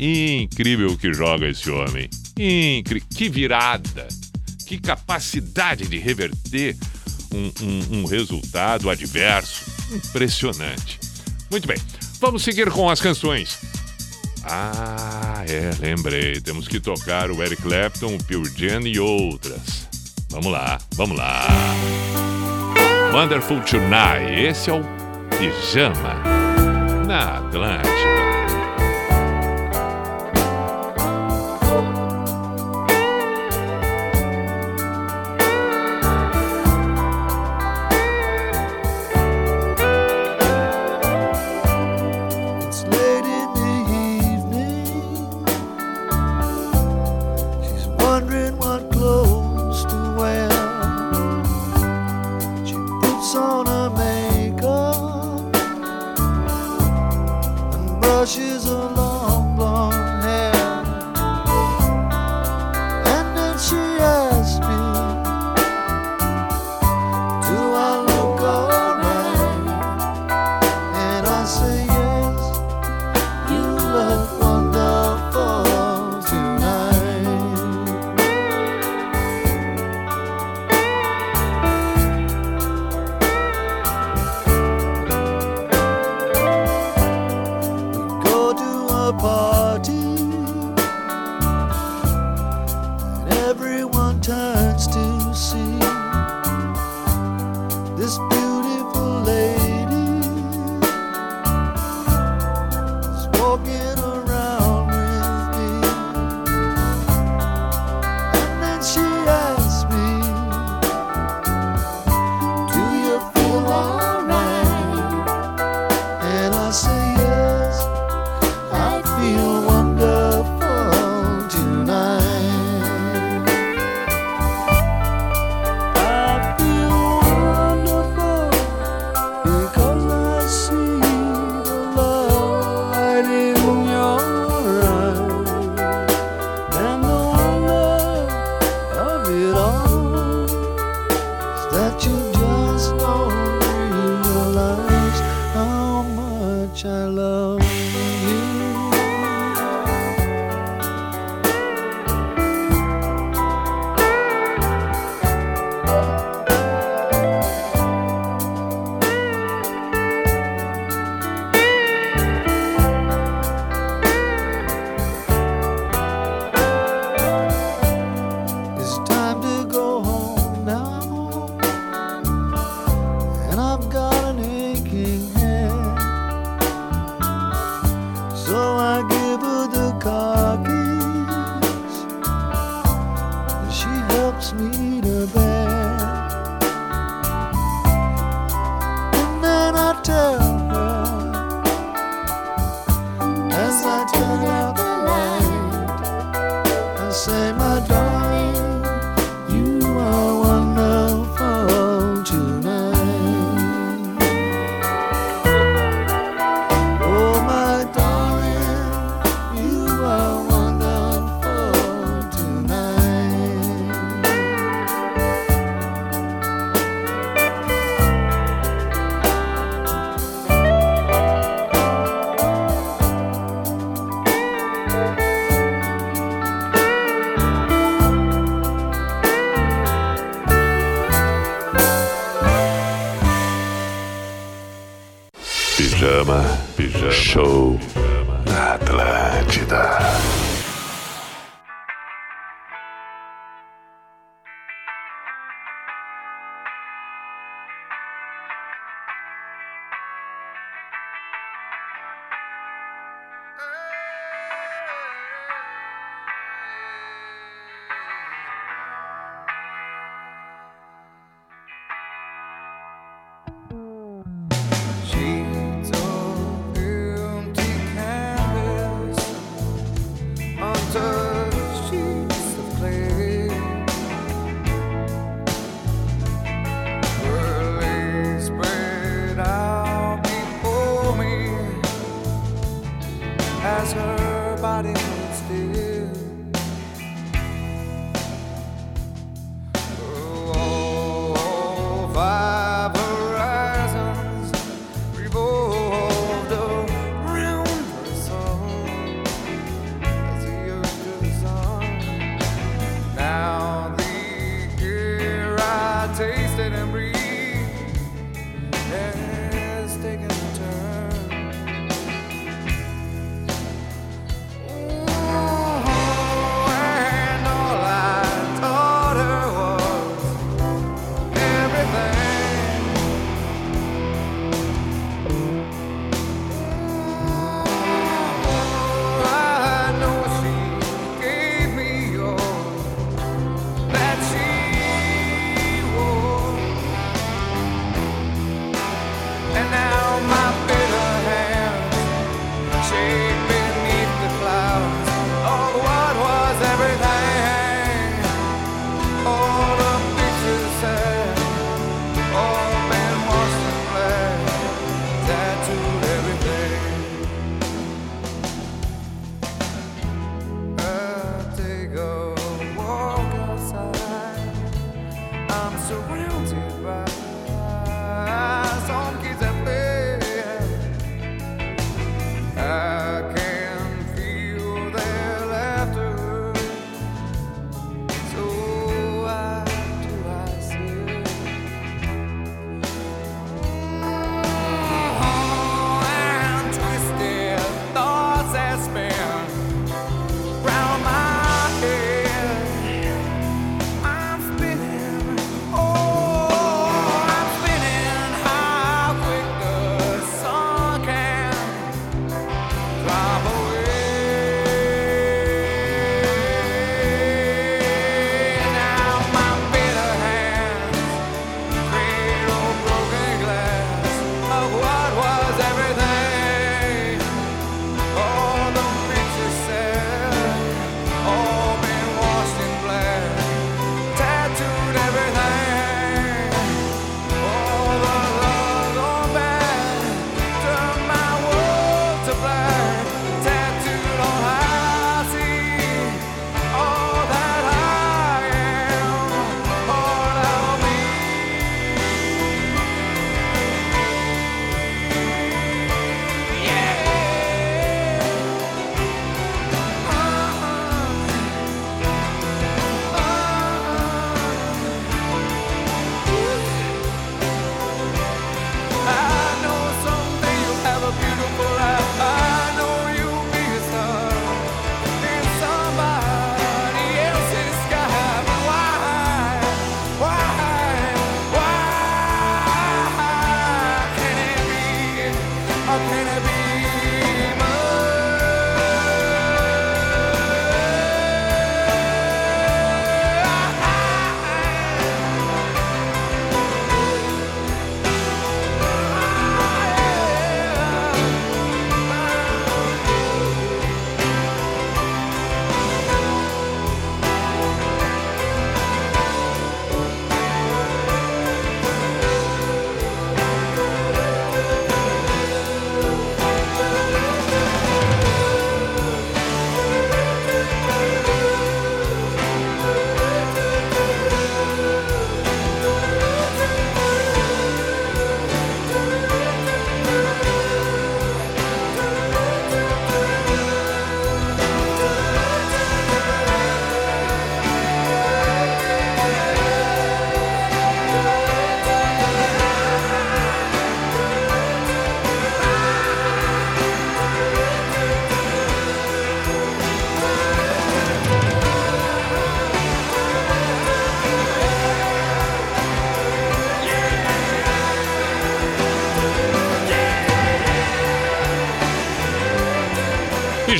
Incrível que joga esse homem. Incri que virada. Que capacidade de reverter um, um- um resultado adverso. Impressionante. Muito bem. Vamos seguir com as canções. Ah, é, lembrei. Temos que tocar o Eric Clapton, o Pure Jam e outras. Vamos lá, vamos lá. Wonderful Tonight. Esse é o Pijama na Atlântida.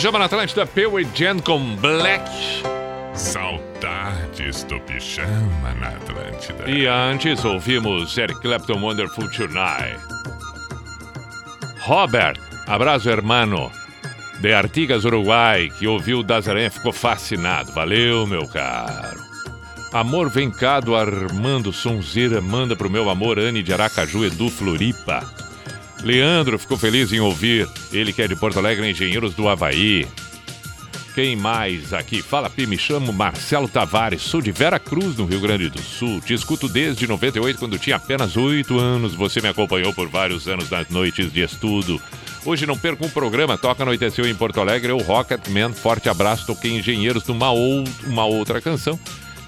Pijama na Atlântida, Peewee Jen com Black. Saudades do pijama na Atlântida. E antes ouvimos Eric Clapton Wonderful Tonight. Robert, abraço hermano. De Artigas, Uruguai, que ouviu o Aranha ficou fascinado. Valeu, meu caro. Amor vem cá do Armando Sonzeira, manda pro meu amor Anne de Aracaju, Edu Floripa. Leandro ficou feliz em ouvir. Ele que é de Porto Alegre, Engenheiros do Havaí. Quem mais aqui? Fala, Pi, me chamo Marcelo Tavares, sou de Vera Cruz, no Rio Grande do Sul. Te escuto desde 98, quando tinha apenas 8 anos. Você me acompanhou por vários anos nas noites de estudo. Hoje não perco um programa, toca Anoiteceu em Porto Alegre, eu Rocketman, forte abraço, toquei Engenheiros numa ou, uma outra canção.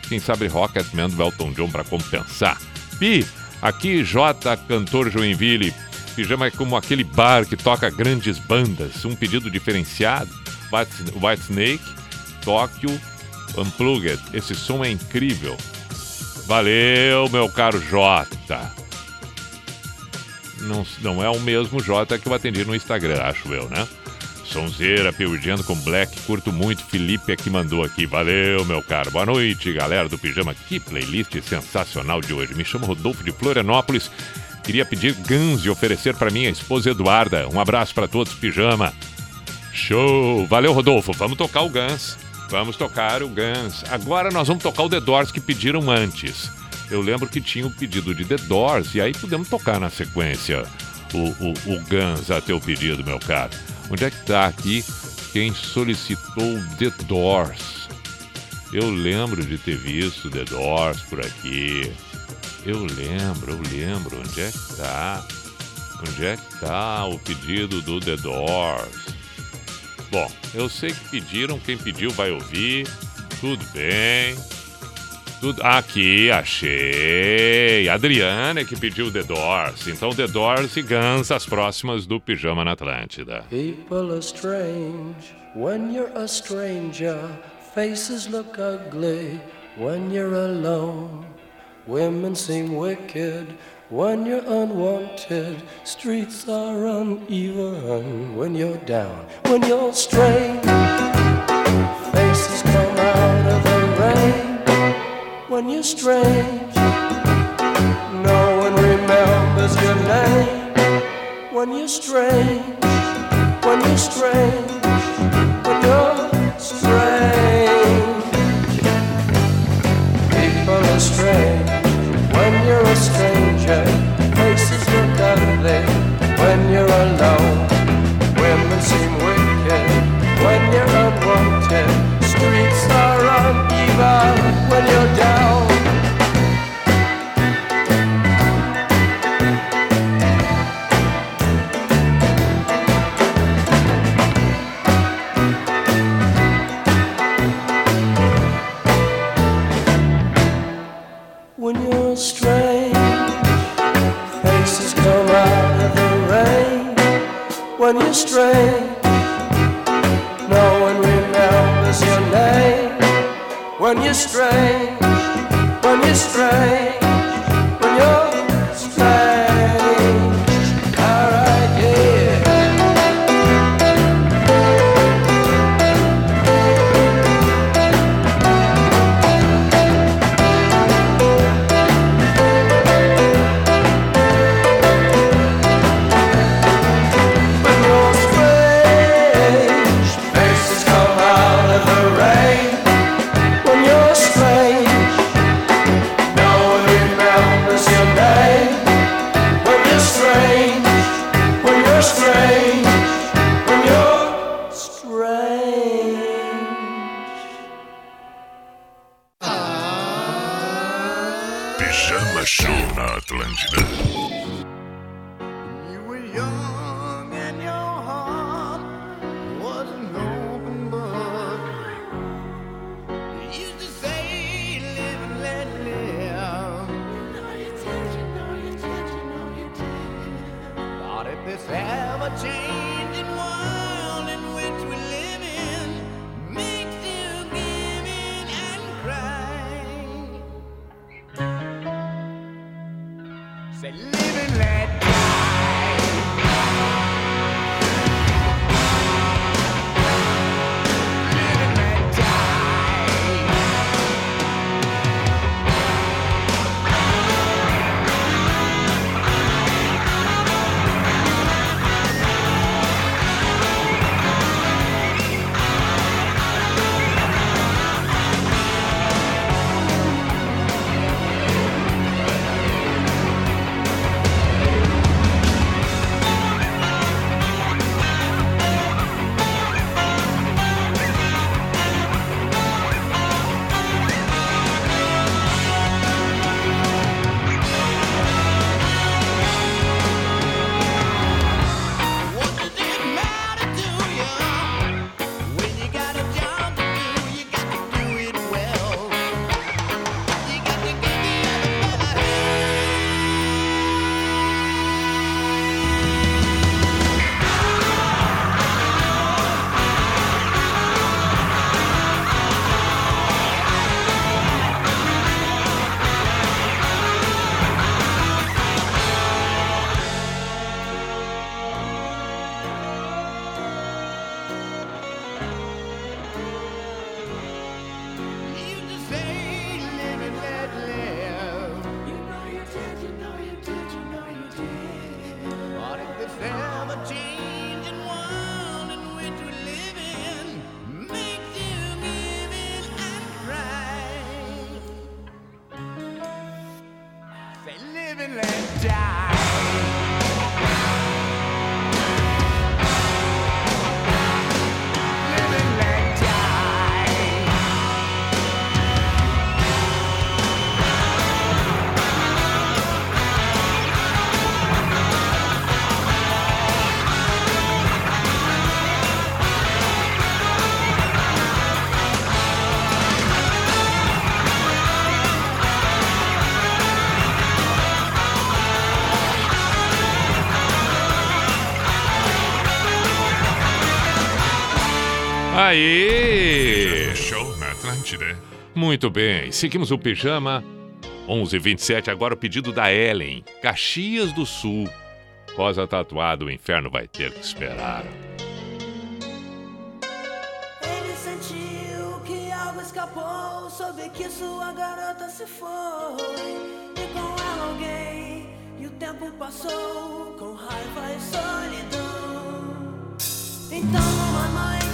Quem sabe Rocketman do Elton John para compensar. Pi, aqui J, cantor Joinville. Pijama é como aquele bar que toca grandes bandas, um pedido diferenciado. White, Snake, Tóquio, Unplugged. Esse som é incrível. Valeu, meu caro Jota. Não, não é o mesmo Jota que eu atendi no Instagram, acho eu, né? Sonzeira, Piudiano com Black, curto muito. Felipe é que mandou aqui. Valeu, meu caro. Boa noite, galera do Pijama. Que playlist sensacional de hoje. Me chamo Rodolfo de Florianópolis. Queria pedir Guns e oferecer para minha esposa Eduarda. Um abraço para todos, Pijama. Show! Valeu, Rodolfo. Vamos tocar o Guns. Vamos tocar o Guns. Agora nós vamos tocar o The Doors que pediram antes. Eu lembro que tinha o pedido de The Doors e aí podemos tocar na sequência o, o, o Guns a teu pedido, meu caro. Onde é que tá aqui quem solicitou The Doors? Eu lembro de ter visto The Doors por aqui. Eu lembro, eu lembro. Onde é que tá? Onde é que tá o pedido do The Doors? Bom, eu sei que pediram, quem pediu vai ouvir. Tudo bem. Tudo... Aqui, achei. Adriana é que pediu The Doors. Então, The Doors e Guns, as próximas do Pijama na Atlântida. People are strange when you're a stranger. Faces look ugly when you're alone. Women seem wicked when you're unwanted. Streets are uneven when you're down. When you're strange, faces come out of the rain. When you're strange, no one remembers your name. When you're strange, when you're strange, when you're when you're down. Na Atlântida. Muito bem, seguimos o pijama. 11:27 agora o pedido da Ellen, Caxias do Sul. Rosa tatuada, o inferno vai ter que esperar. Ele sentiu que algo escapou, soube que sua garota se foi. E com ela alguém, e o tempo passou com raiva e solidão. Então numa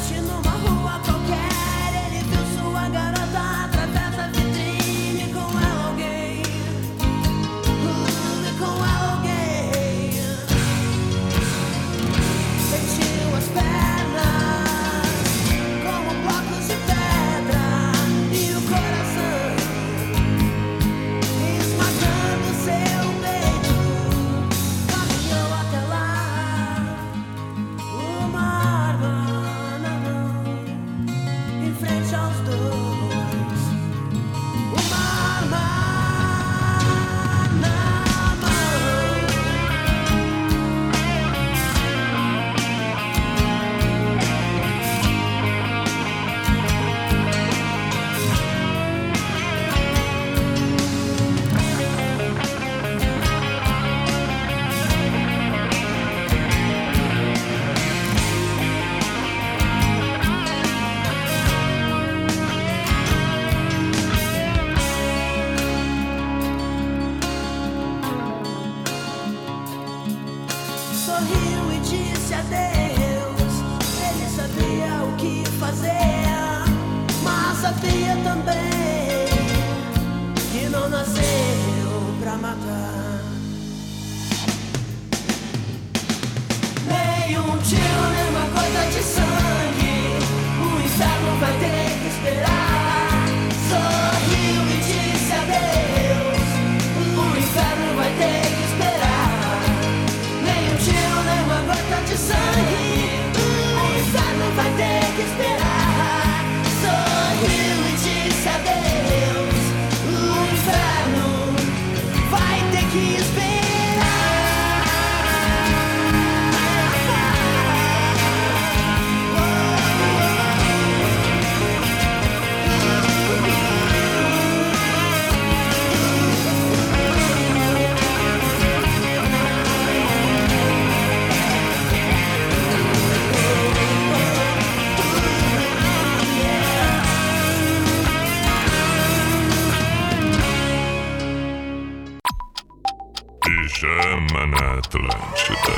Pijama na Atlântida.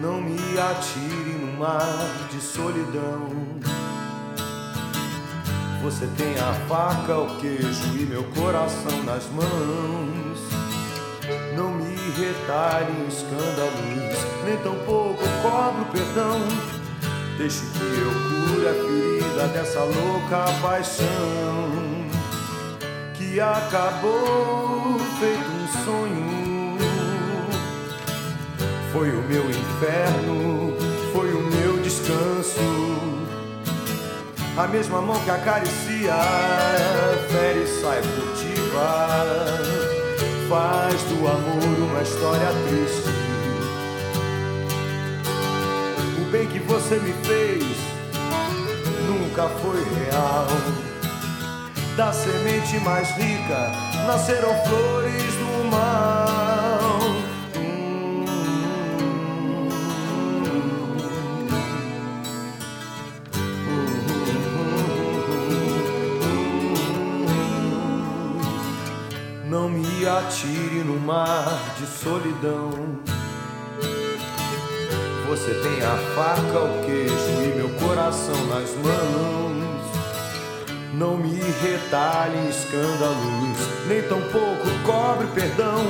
Não me atire no mar de solidão. Você tem a faca, o queijo e meu coração nas mãos. Não me retalhe em escândalos, nem tampouco cobro perdão. Deixe que eu cure a ferida dessa louca paixão que acabou feito um sonho. Foi o meu inferno, foi o meu descanso. A mesma mão que acaricia, fere sai furtiva. Faz do amor uma história triste. O bem que você me fez nunca foi real. Da semente mais rica nasceram flores do mal. atire no mar de solidão. Você tem a faca o queijo e meu coração nas mãos. Não me retalhe em escândalos, nem tampouco cobre perdão.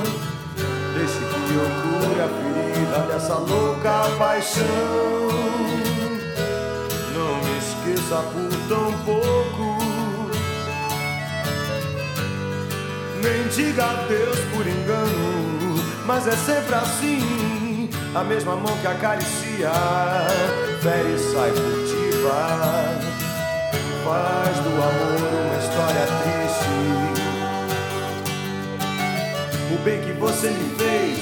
Deixe que eu cure a ferida dessa louca paixão. Não me esqueça por tão pouco. nem diga adeus por engano. Mas é sempre assim, a mesma mão que acaricia, fere e sai furtiva. Faz do amor uma história triste. O bem que você me fez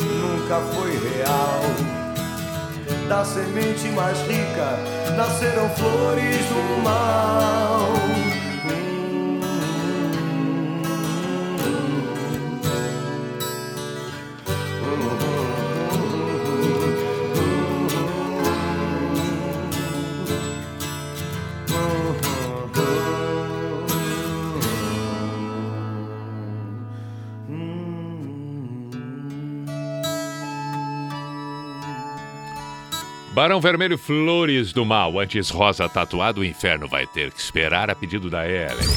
nunca foi real da semente mais rica nasceram flores do mal. Barão Vermelho Flores do Mal. Antes Rosa Tatuado, o inferno vai ter que esperar a pedido da Ellen.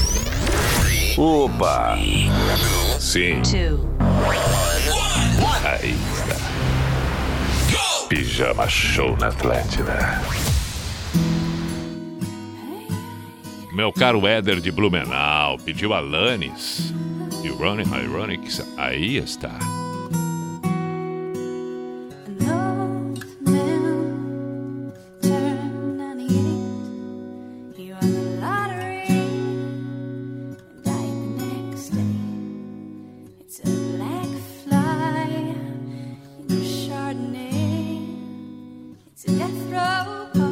Opa! Sim. Aí está. Pijama Show na Atlântida. Meu caro Éder de Blumenau pediu a Lannis e Ronnie Ironics. Aí está. It's a death row.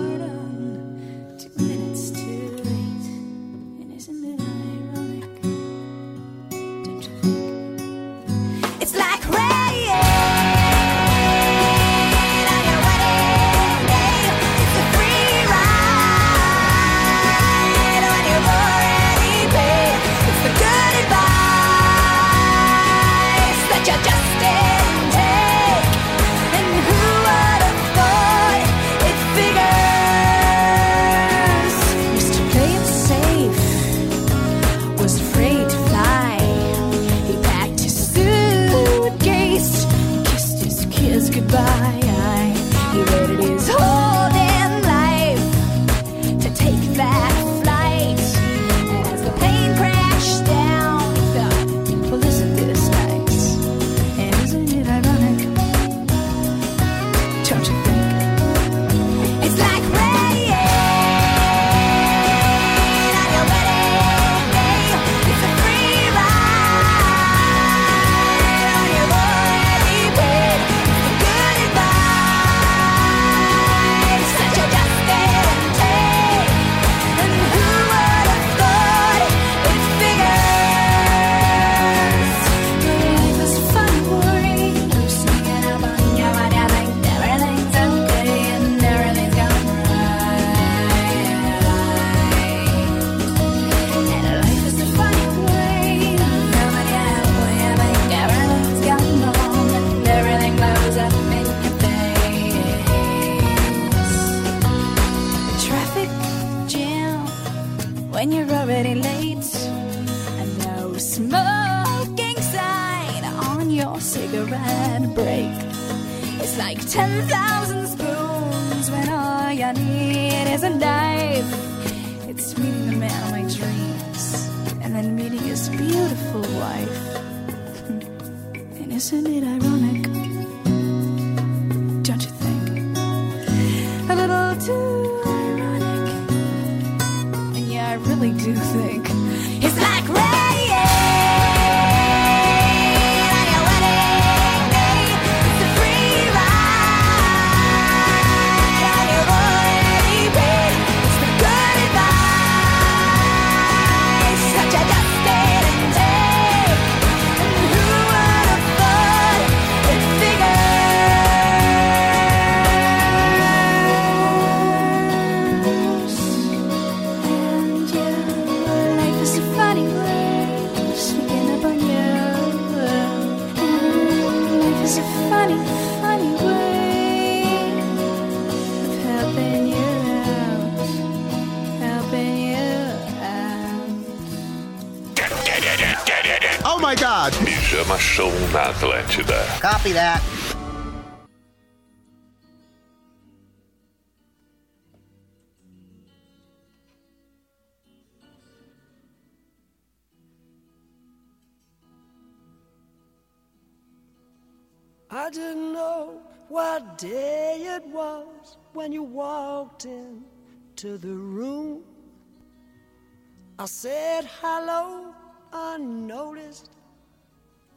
Show na Atlântida. Copy that.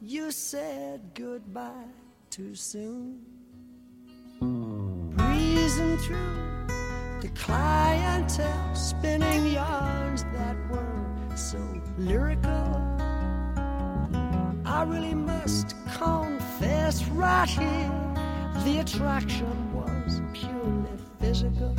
You said goodbye too soon. Hmm. Breezing through the clientele, spinning yarns that were so lyrical. I really must confess right here the attraction was purely physical.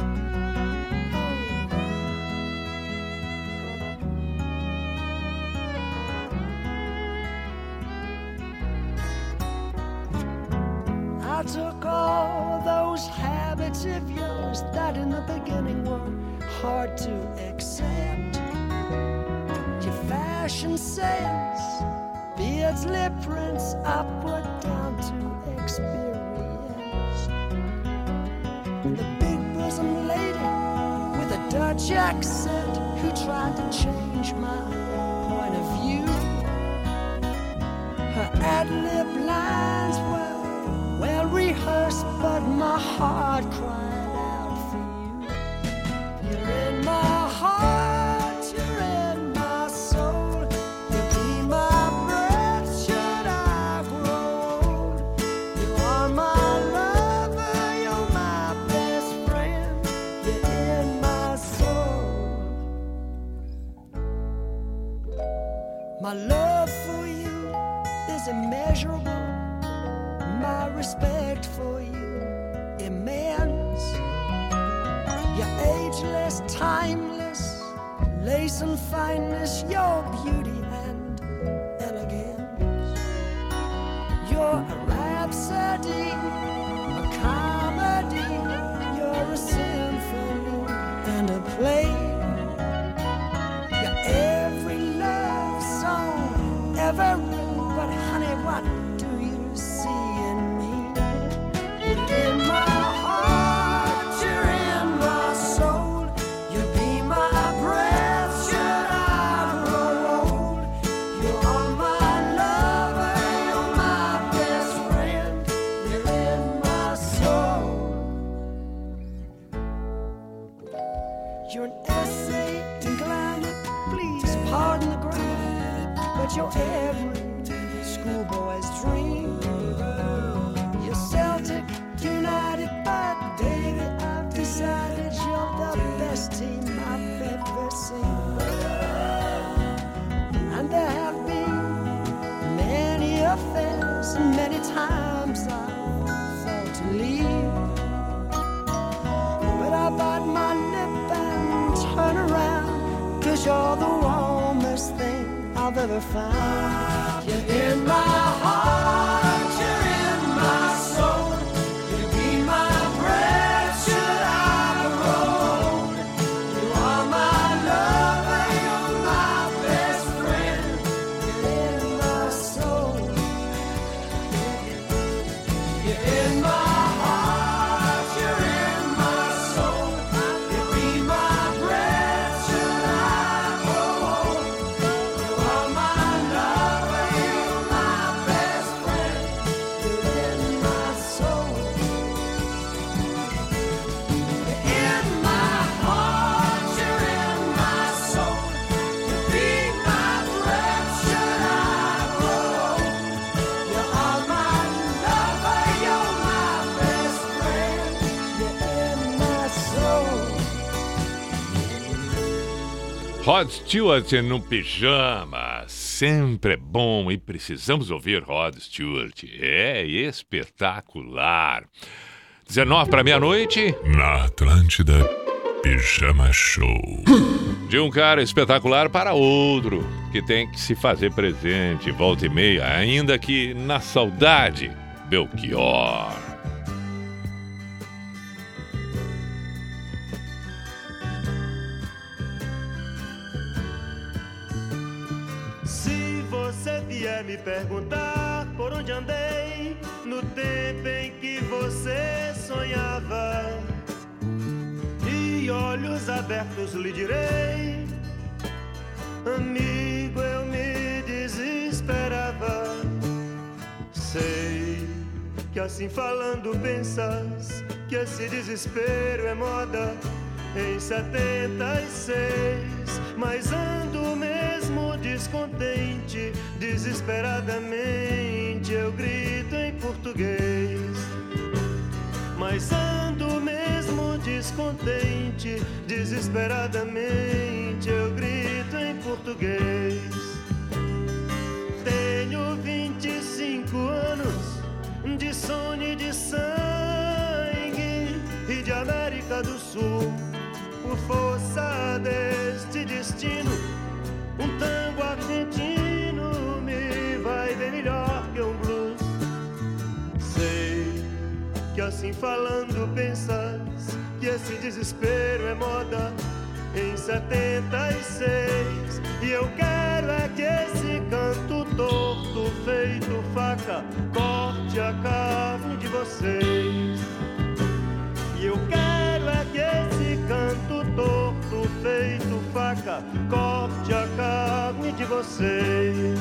Habits of yours that in the beginning were hard to accept. Your fashion sense, beards, lip prints, put down to experience. The big bosom lady with a Dutch accent who tried to change my point of view. Her ad lib lines my heart cried out for you. You're in my heart, you're in my soul. You be my breath, should I grow old. You are my lover, you're my best friend. You're in my soul. My love timeless, lace and fineness, your beauty thing I've ever found. You're in my Rod Stewart no pijama. Sempre é bom e precisamos ouvir Rod Stewart. É espetacular. 19 para meia-noite. Na Atlântida, Pijama Show. De um cara espetacular para outro, que tem que se fazer presente, volta e meia, ainda que na saudade, Belchior. Vier me perguntar por onde andei no tempo em que você sonhava, e olhos abertos lhe direi, amigo, eu me desesperava. Sei que assim falando pensas que esse desespero é moda em 76, mas ando mesmo descontente, desesperadamente eu grito em português. Mas ando mesmo descontente, desesperadamente eu grito em português. Tenho 25 anos de sono e de sangue e de América do Sul. Por força deste destino, um tango argentino me vai bem melhor que um blues. Sei que assim falando pensas que esse desespero é moda. Em 76 e eu quero é que esse canto torto feito faca corte a carne de vocês e eu quero é que esse canto torto feito faca corte a carne de vocês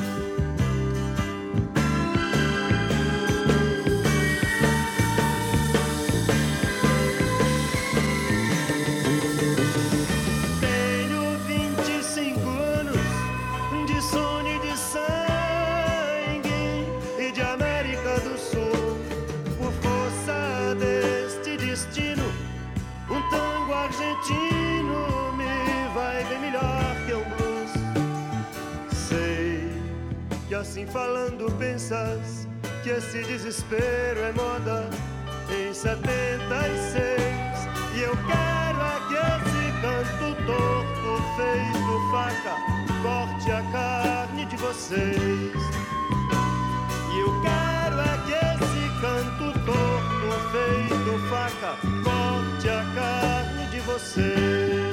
assim falando pensas que esse desespero é moda em 76 e eu quero é que esse canto torto feito faca corte a carne de vocês. E eu quero é que esse canto torto feito faca corte a carne de vocês.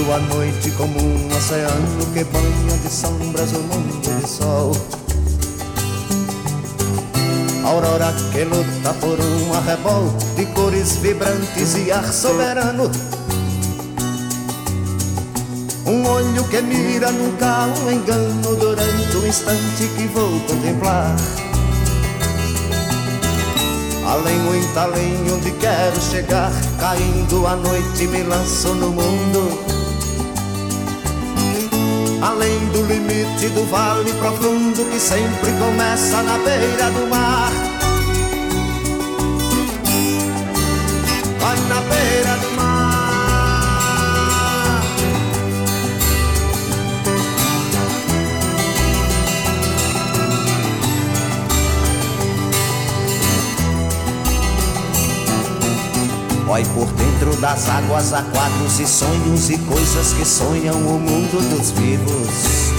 Entendo a noite como um oceano que banha de sombras o mundo de sol. Aurora que luta por um arrebol de cores vibrantes e ar soberano. Um olho que mira nunca um engano durante o instante que vou contemplar. Além, muito além, onde quero chegar. Caindo a noite, me lanço no mundo. Além do limite do vale profundo que sempre começa na beira do mar. Vai na beira do mar. Vai por dentro das águas há quadros e sonhos e coisas que sonham o mundo dos vivos.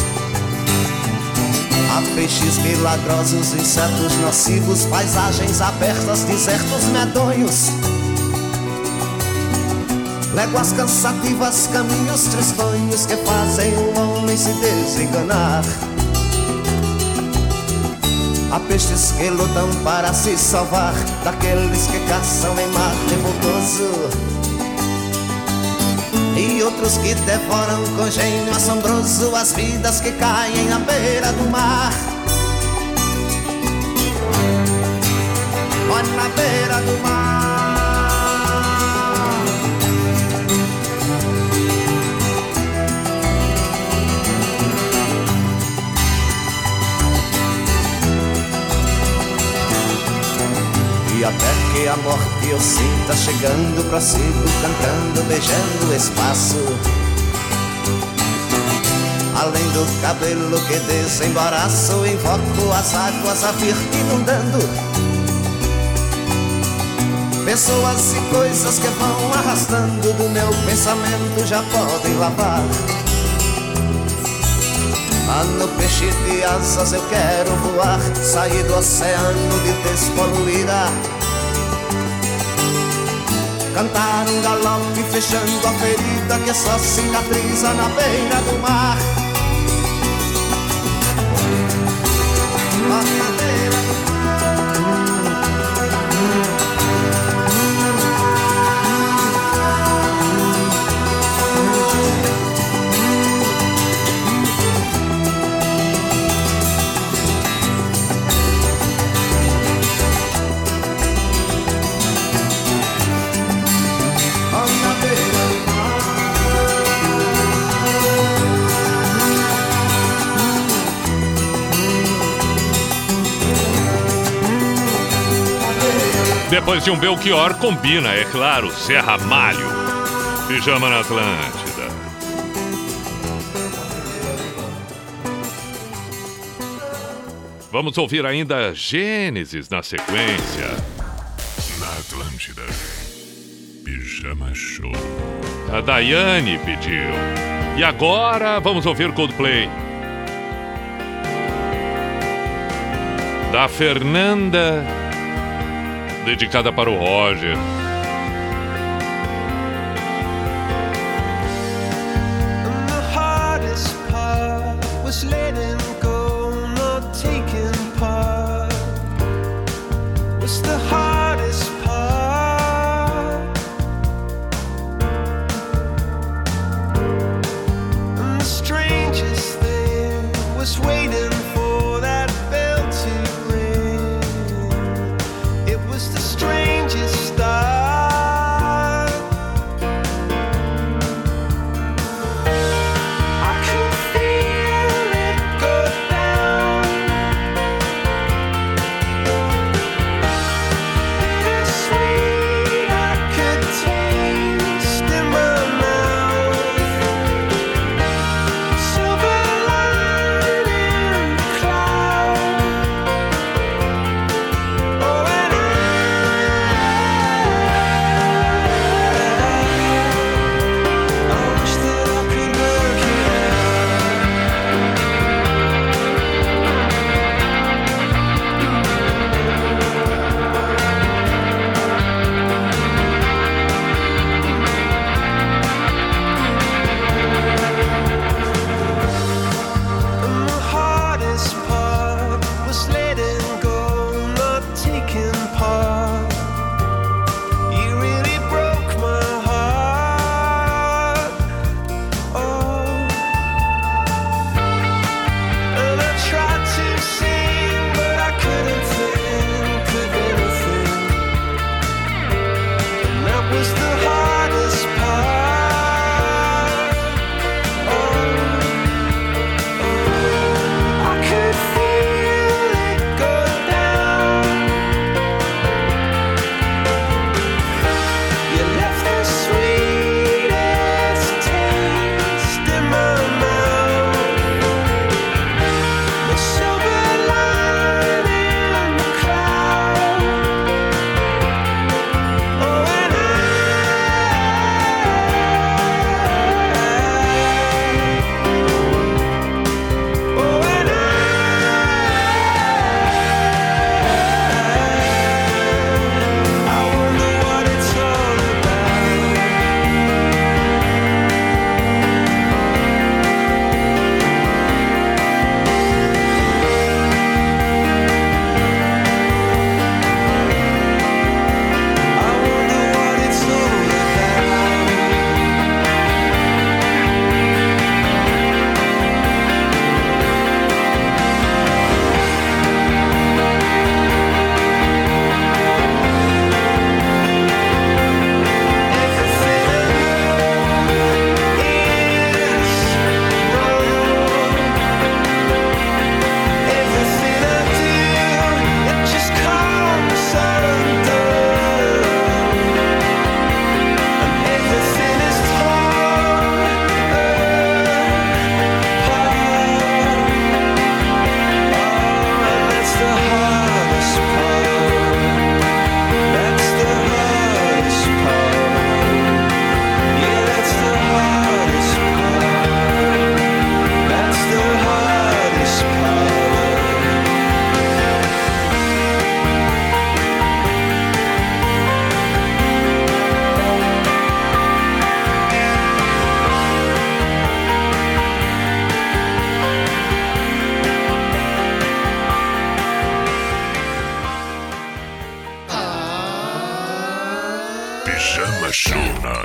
Há peixes milagrosos, insetos nocivos, paisagens abertas, desertos medonhos. Léguas cansativas, caminhos tristonhos que fazem o homem se desenganar. Há peixes que lutam para se salvar daqueles que caçam em mar revoltoso. E outros que devoram com gênio assombroso as vidas que caem à beira do mar. Olha na beira do mar. Até que a morte eu sinta chegando, prossigo cantando, beijando o espaço. Além do cabelo que desembaraço, invoco as águas a vir inundando. Pessoas e coisas que vão arrastando do meu pensamento já podem lavar. Ah, no peixe de asas eu quero voar, sair do oceano de despoluída. Cantar um galope fechando a ferida que só cicatriza na beira do mar. Depois de um Belchior, combina, é claro, Serra Malho. Pijama na Atlântida. Vamos ouvir ainda Gênesis na sequência. Na Atlântida. Pijama Show. A Daiane pediu. E agora vamos ouvir Coldplay. Da Fernanda, dedicada para o Roger. The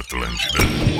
Show na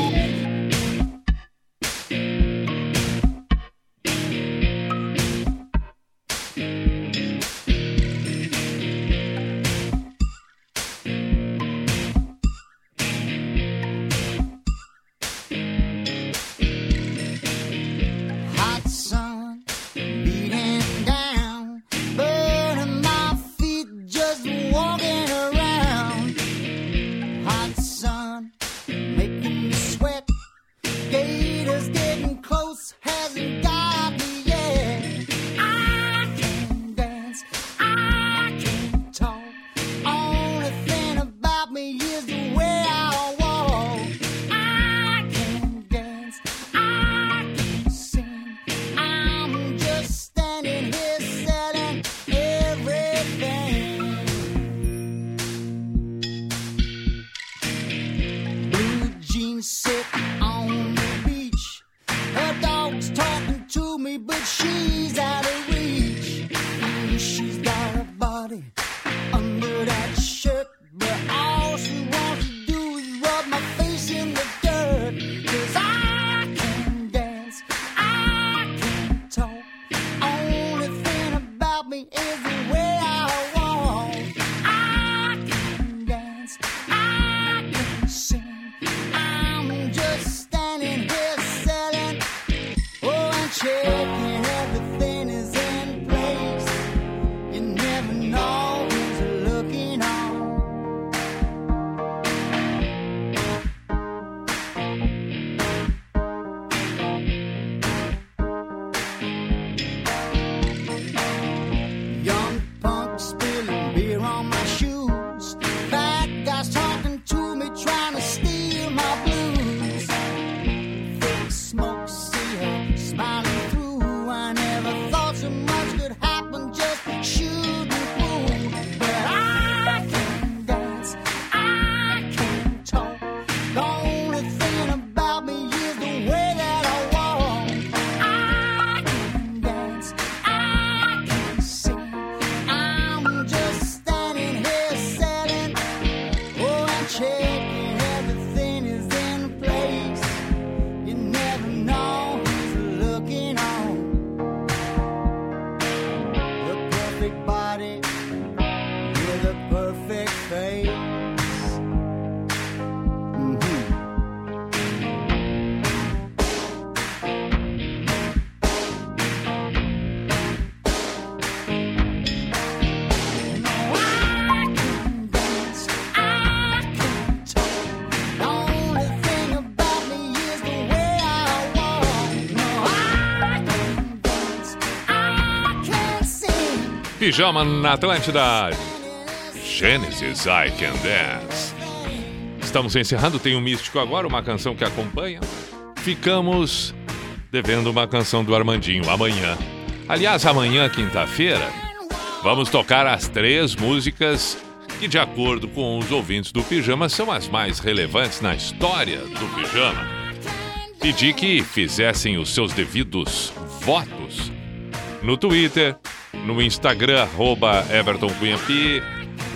Pijama na Atlântida. Genesis, I Can Dance. Estamos encerrando, tem um místico agora, uma canção que acompanha. Ficamos devendo uma canção do Armandinho amanhã. Aliás, amanhã, quinta-feira, vamos tocar as três músicas que, de acordo com os ouvintes do Pijama, são as mais relevantes na história do Pijama. Pedi que fizessem os seus devidos votos no Twitter, no Instagram, arroba Everton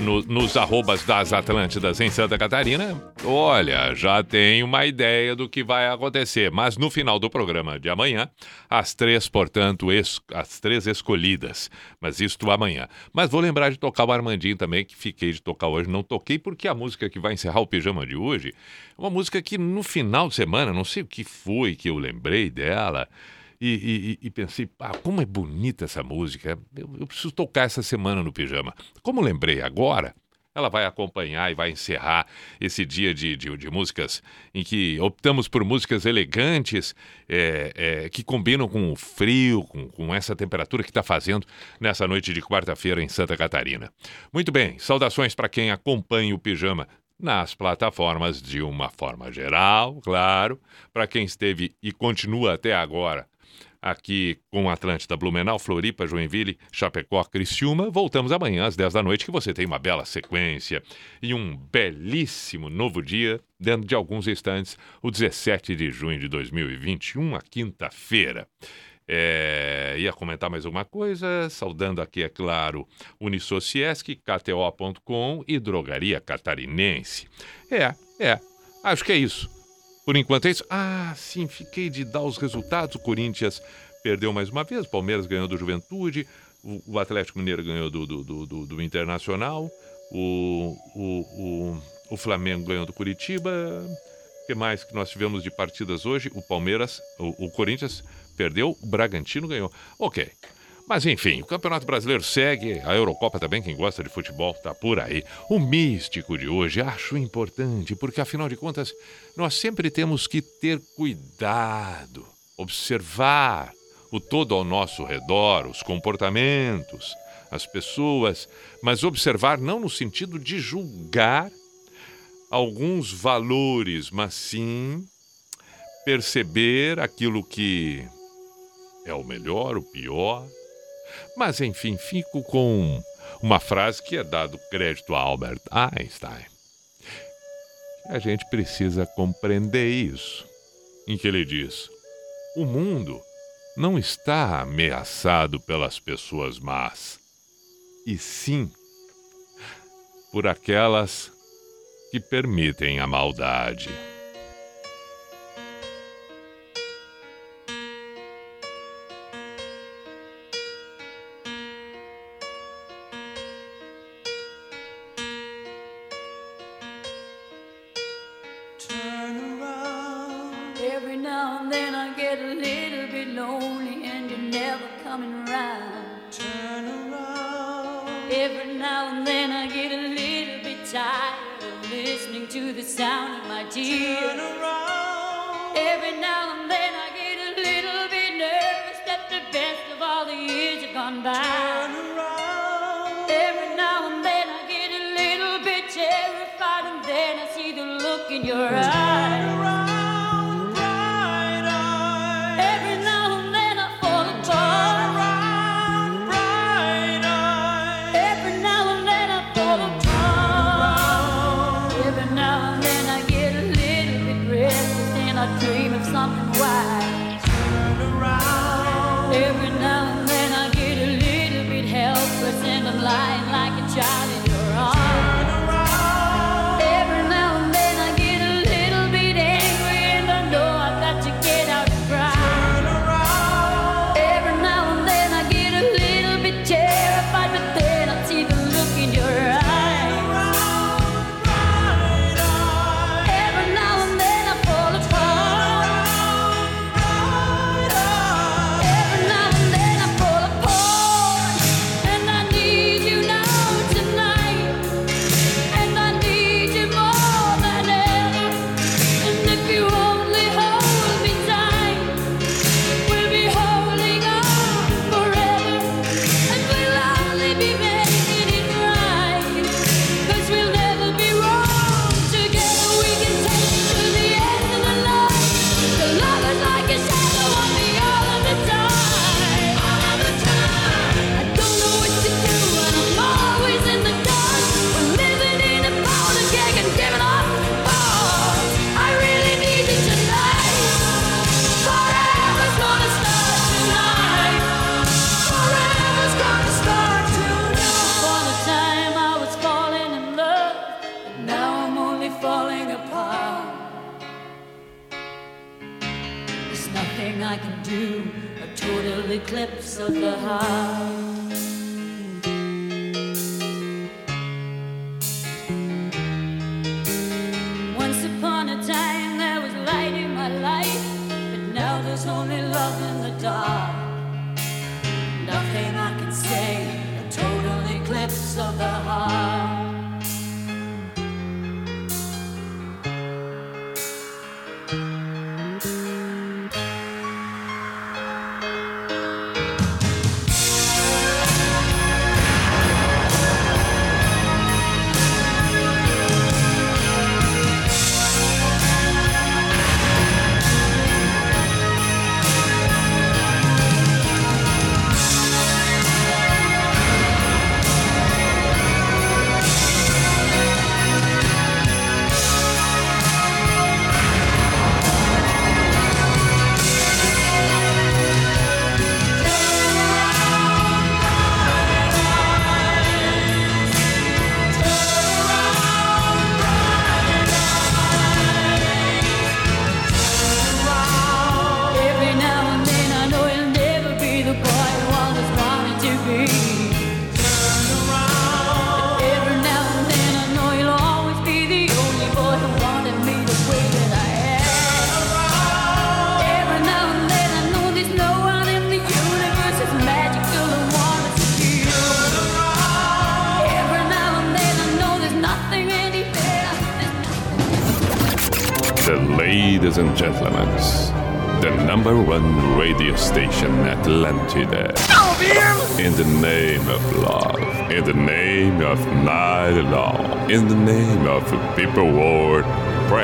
no- nos arrobas das Atlântidas em Santa Catarina. Olha, já tenho uma ideia do que vai acontecer, mas no final do programa de amanhã, as três, portanto, es- as três escolhidas, mas isto amanhã. Mas vou lembrar de tocar o Armandinho também, que fiquei de tocar hoje, não toquei porque a música que vai encerrar o pijama de hoje é uma música que no final de semana, não sei o que foi que eu lembrei dela, e, e- e- pensei, ah, como é bonita essa música. Eu, eu preciso tocar essa semana no pijama. Como lembrei agora, ela vai acompanhar e vai encerrar esse dia de, de, de músicas em que optamos por músicas elegantes, é, é, que combinam com o frio, com, com essa temperatura que está fazendo nessa noite de quarta-feira em Santa Catarina. Muito bem, saudações para quem acompanha o pijama nas plataformas de uma forma geral, claro, para quem esteve e continua até agora aqui com Atlântida Blumenau, Floripa, Joinville, Chapecó, Criciúma. Voltamos amanhã às 10 da noite, que você tem uma bela sequência e um belíssimo novo dia dentro de alguns instantes, o 17 de junho de 2021, a quinta-feira. É, ia comentar mais alguma coisa, saudando aqui, é claro, Unisociesc, KTO.com e Drogaria Catarinense. É, é, acho que é isso. Por enquanto é isso. Ah, sim, fiquei de dar os resultados. O Corinthians perdeu mais uma vez, o Palmeiras ganhou do Juventude, o Atlético Mineiro ganhou do, do, do, do Internacional, o, o, o, o Flamengo ganhou do Curitiba. O que mais que nós tivemos de partidas hoje? O Palmeiras, o, o Corinthians perdeu, o Bragantino ganhou. Ok. Mas enfim, o Campeonato Brasileiro segue, a Eurocopa também, quem gosta de futebol tá por aí. O místico de hoje acho importante, porque afinal de contas, nós sempre temos que ter cuidado, observar o todo ao nosso redor, os comportamentos, as pessoas, mas observar não no sentido de julgar alguns valores, mas sim perceber aquilo que é o melhor, o pior, mas enfim, fico com uma frase que é dado crédito a Albert Einstein. A gente precisa compreender isso. Em que ele diz: o mundo não está ameaçado pelas pessoas más, e sim por aquelas que permitem a maldade.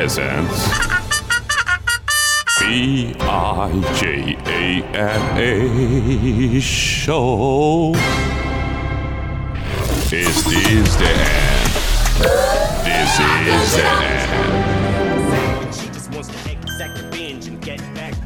Presents. B I J A N A show.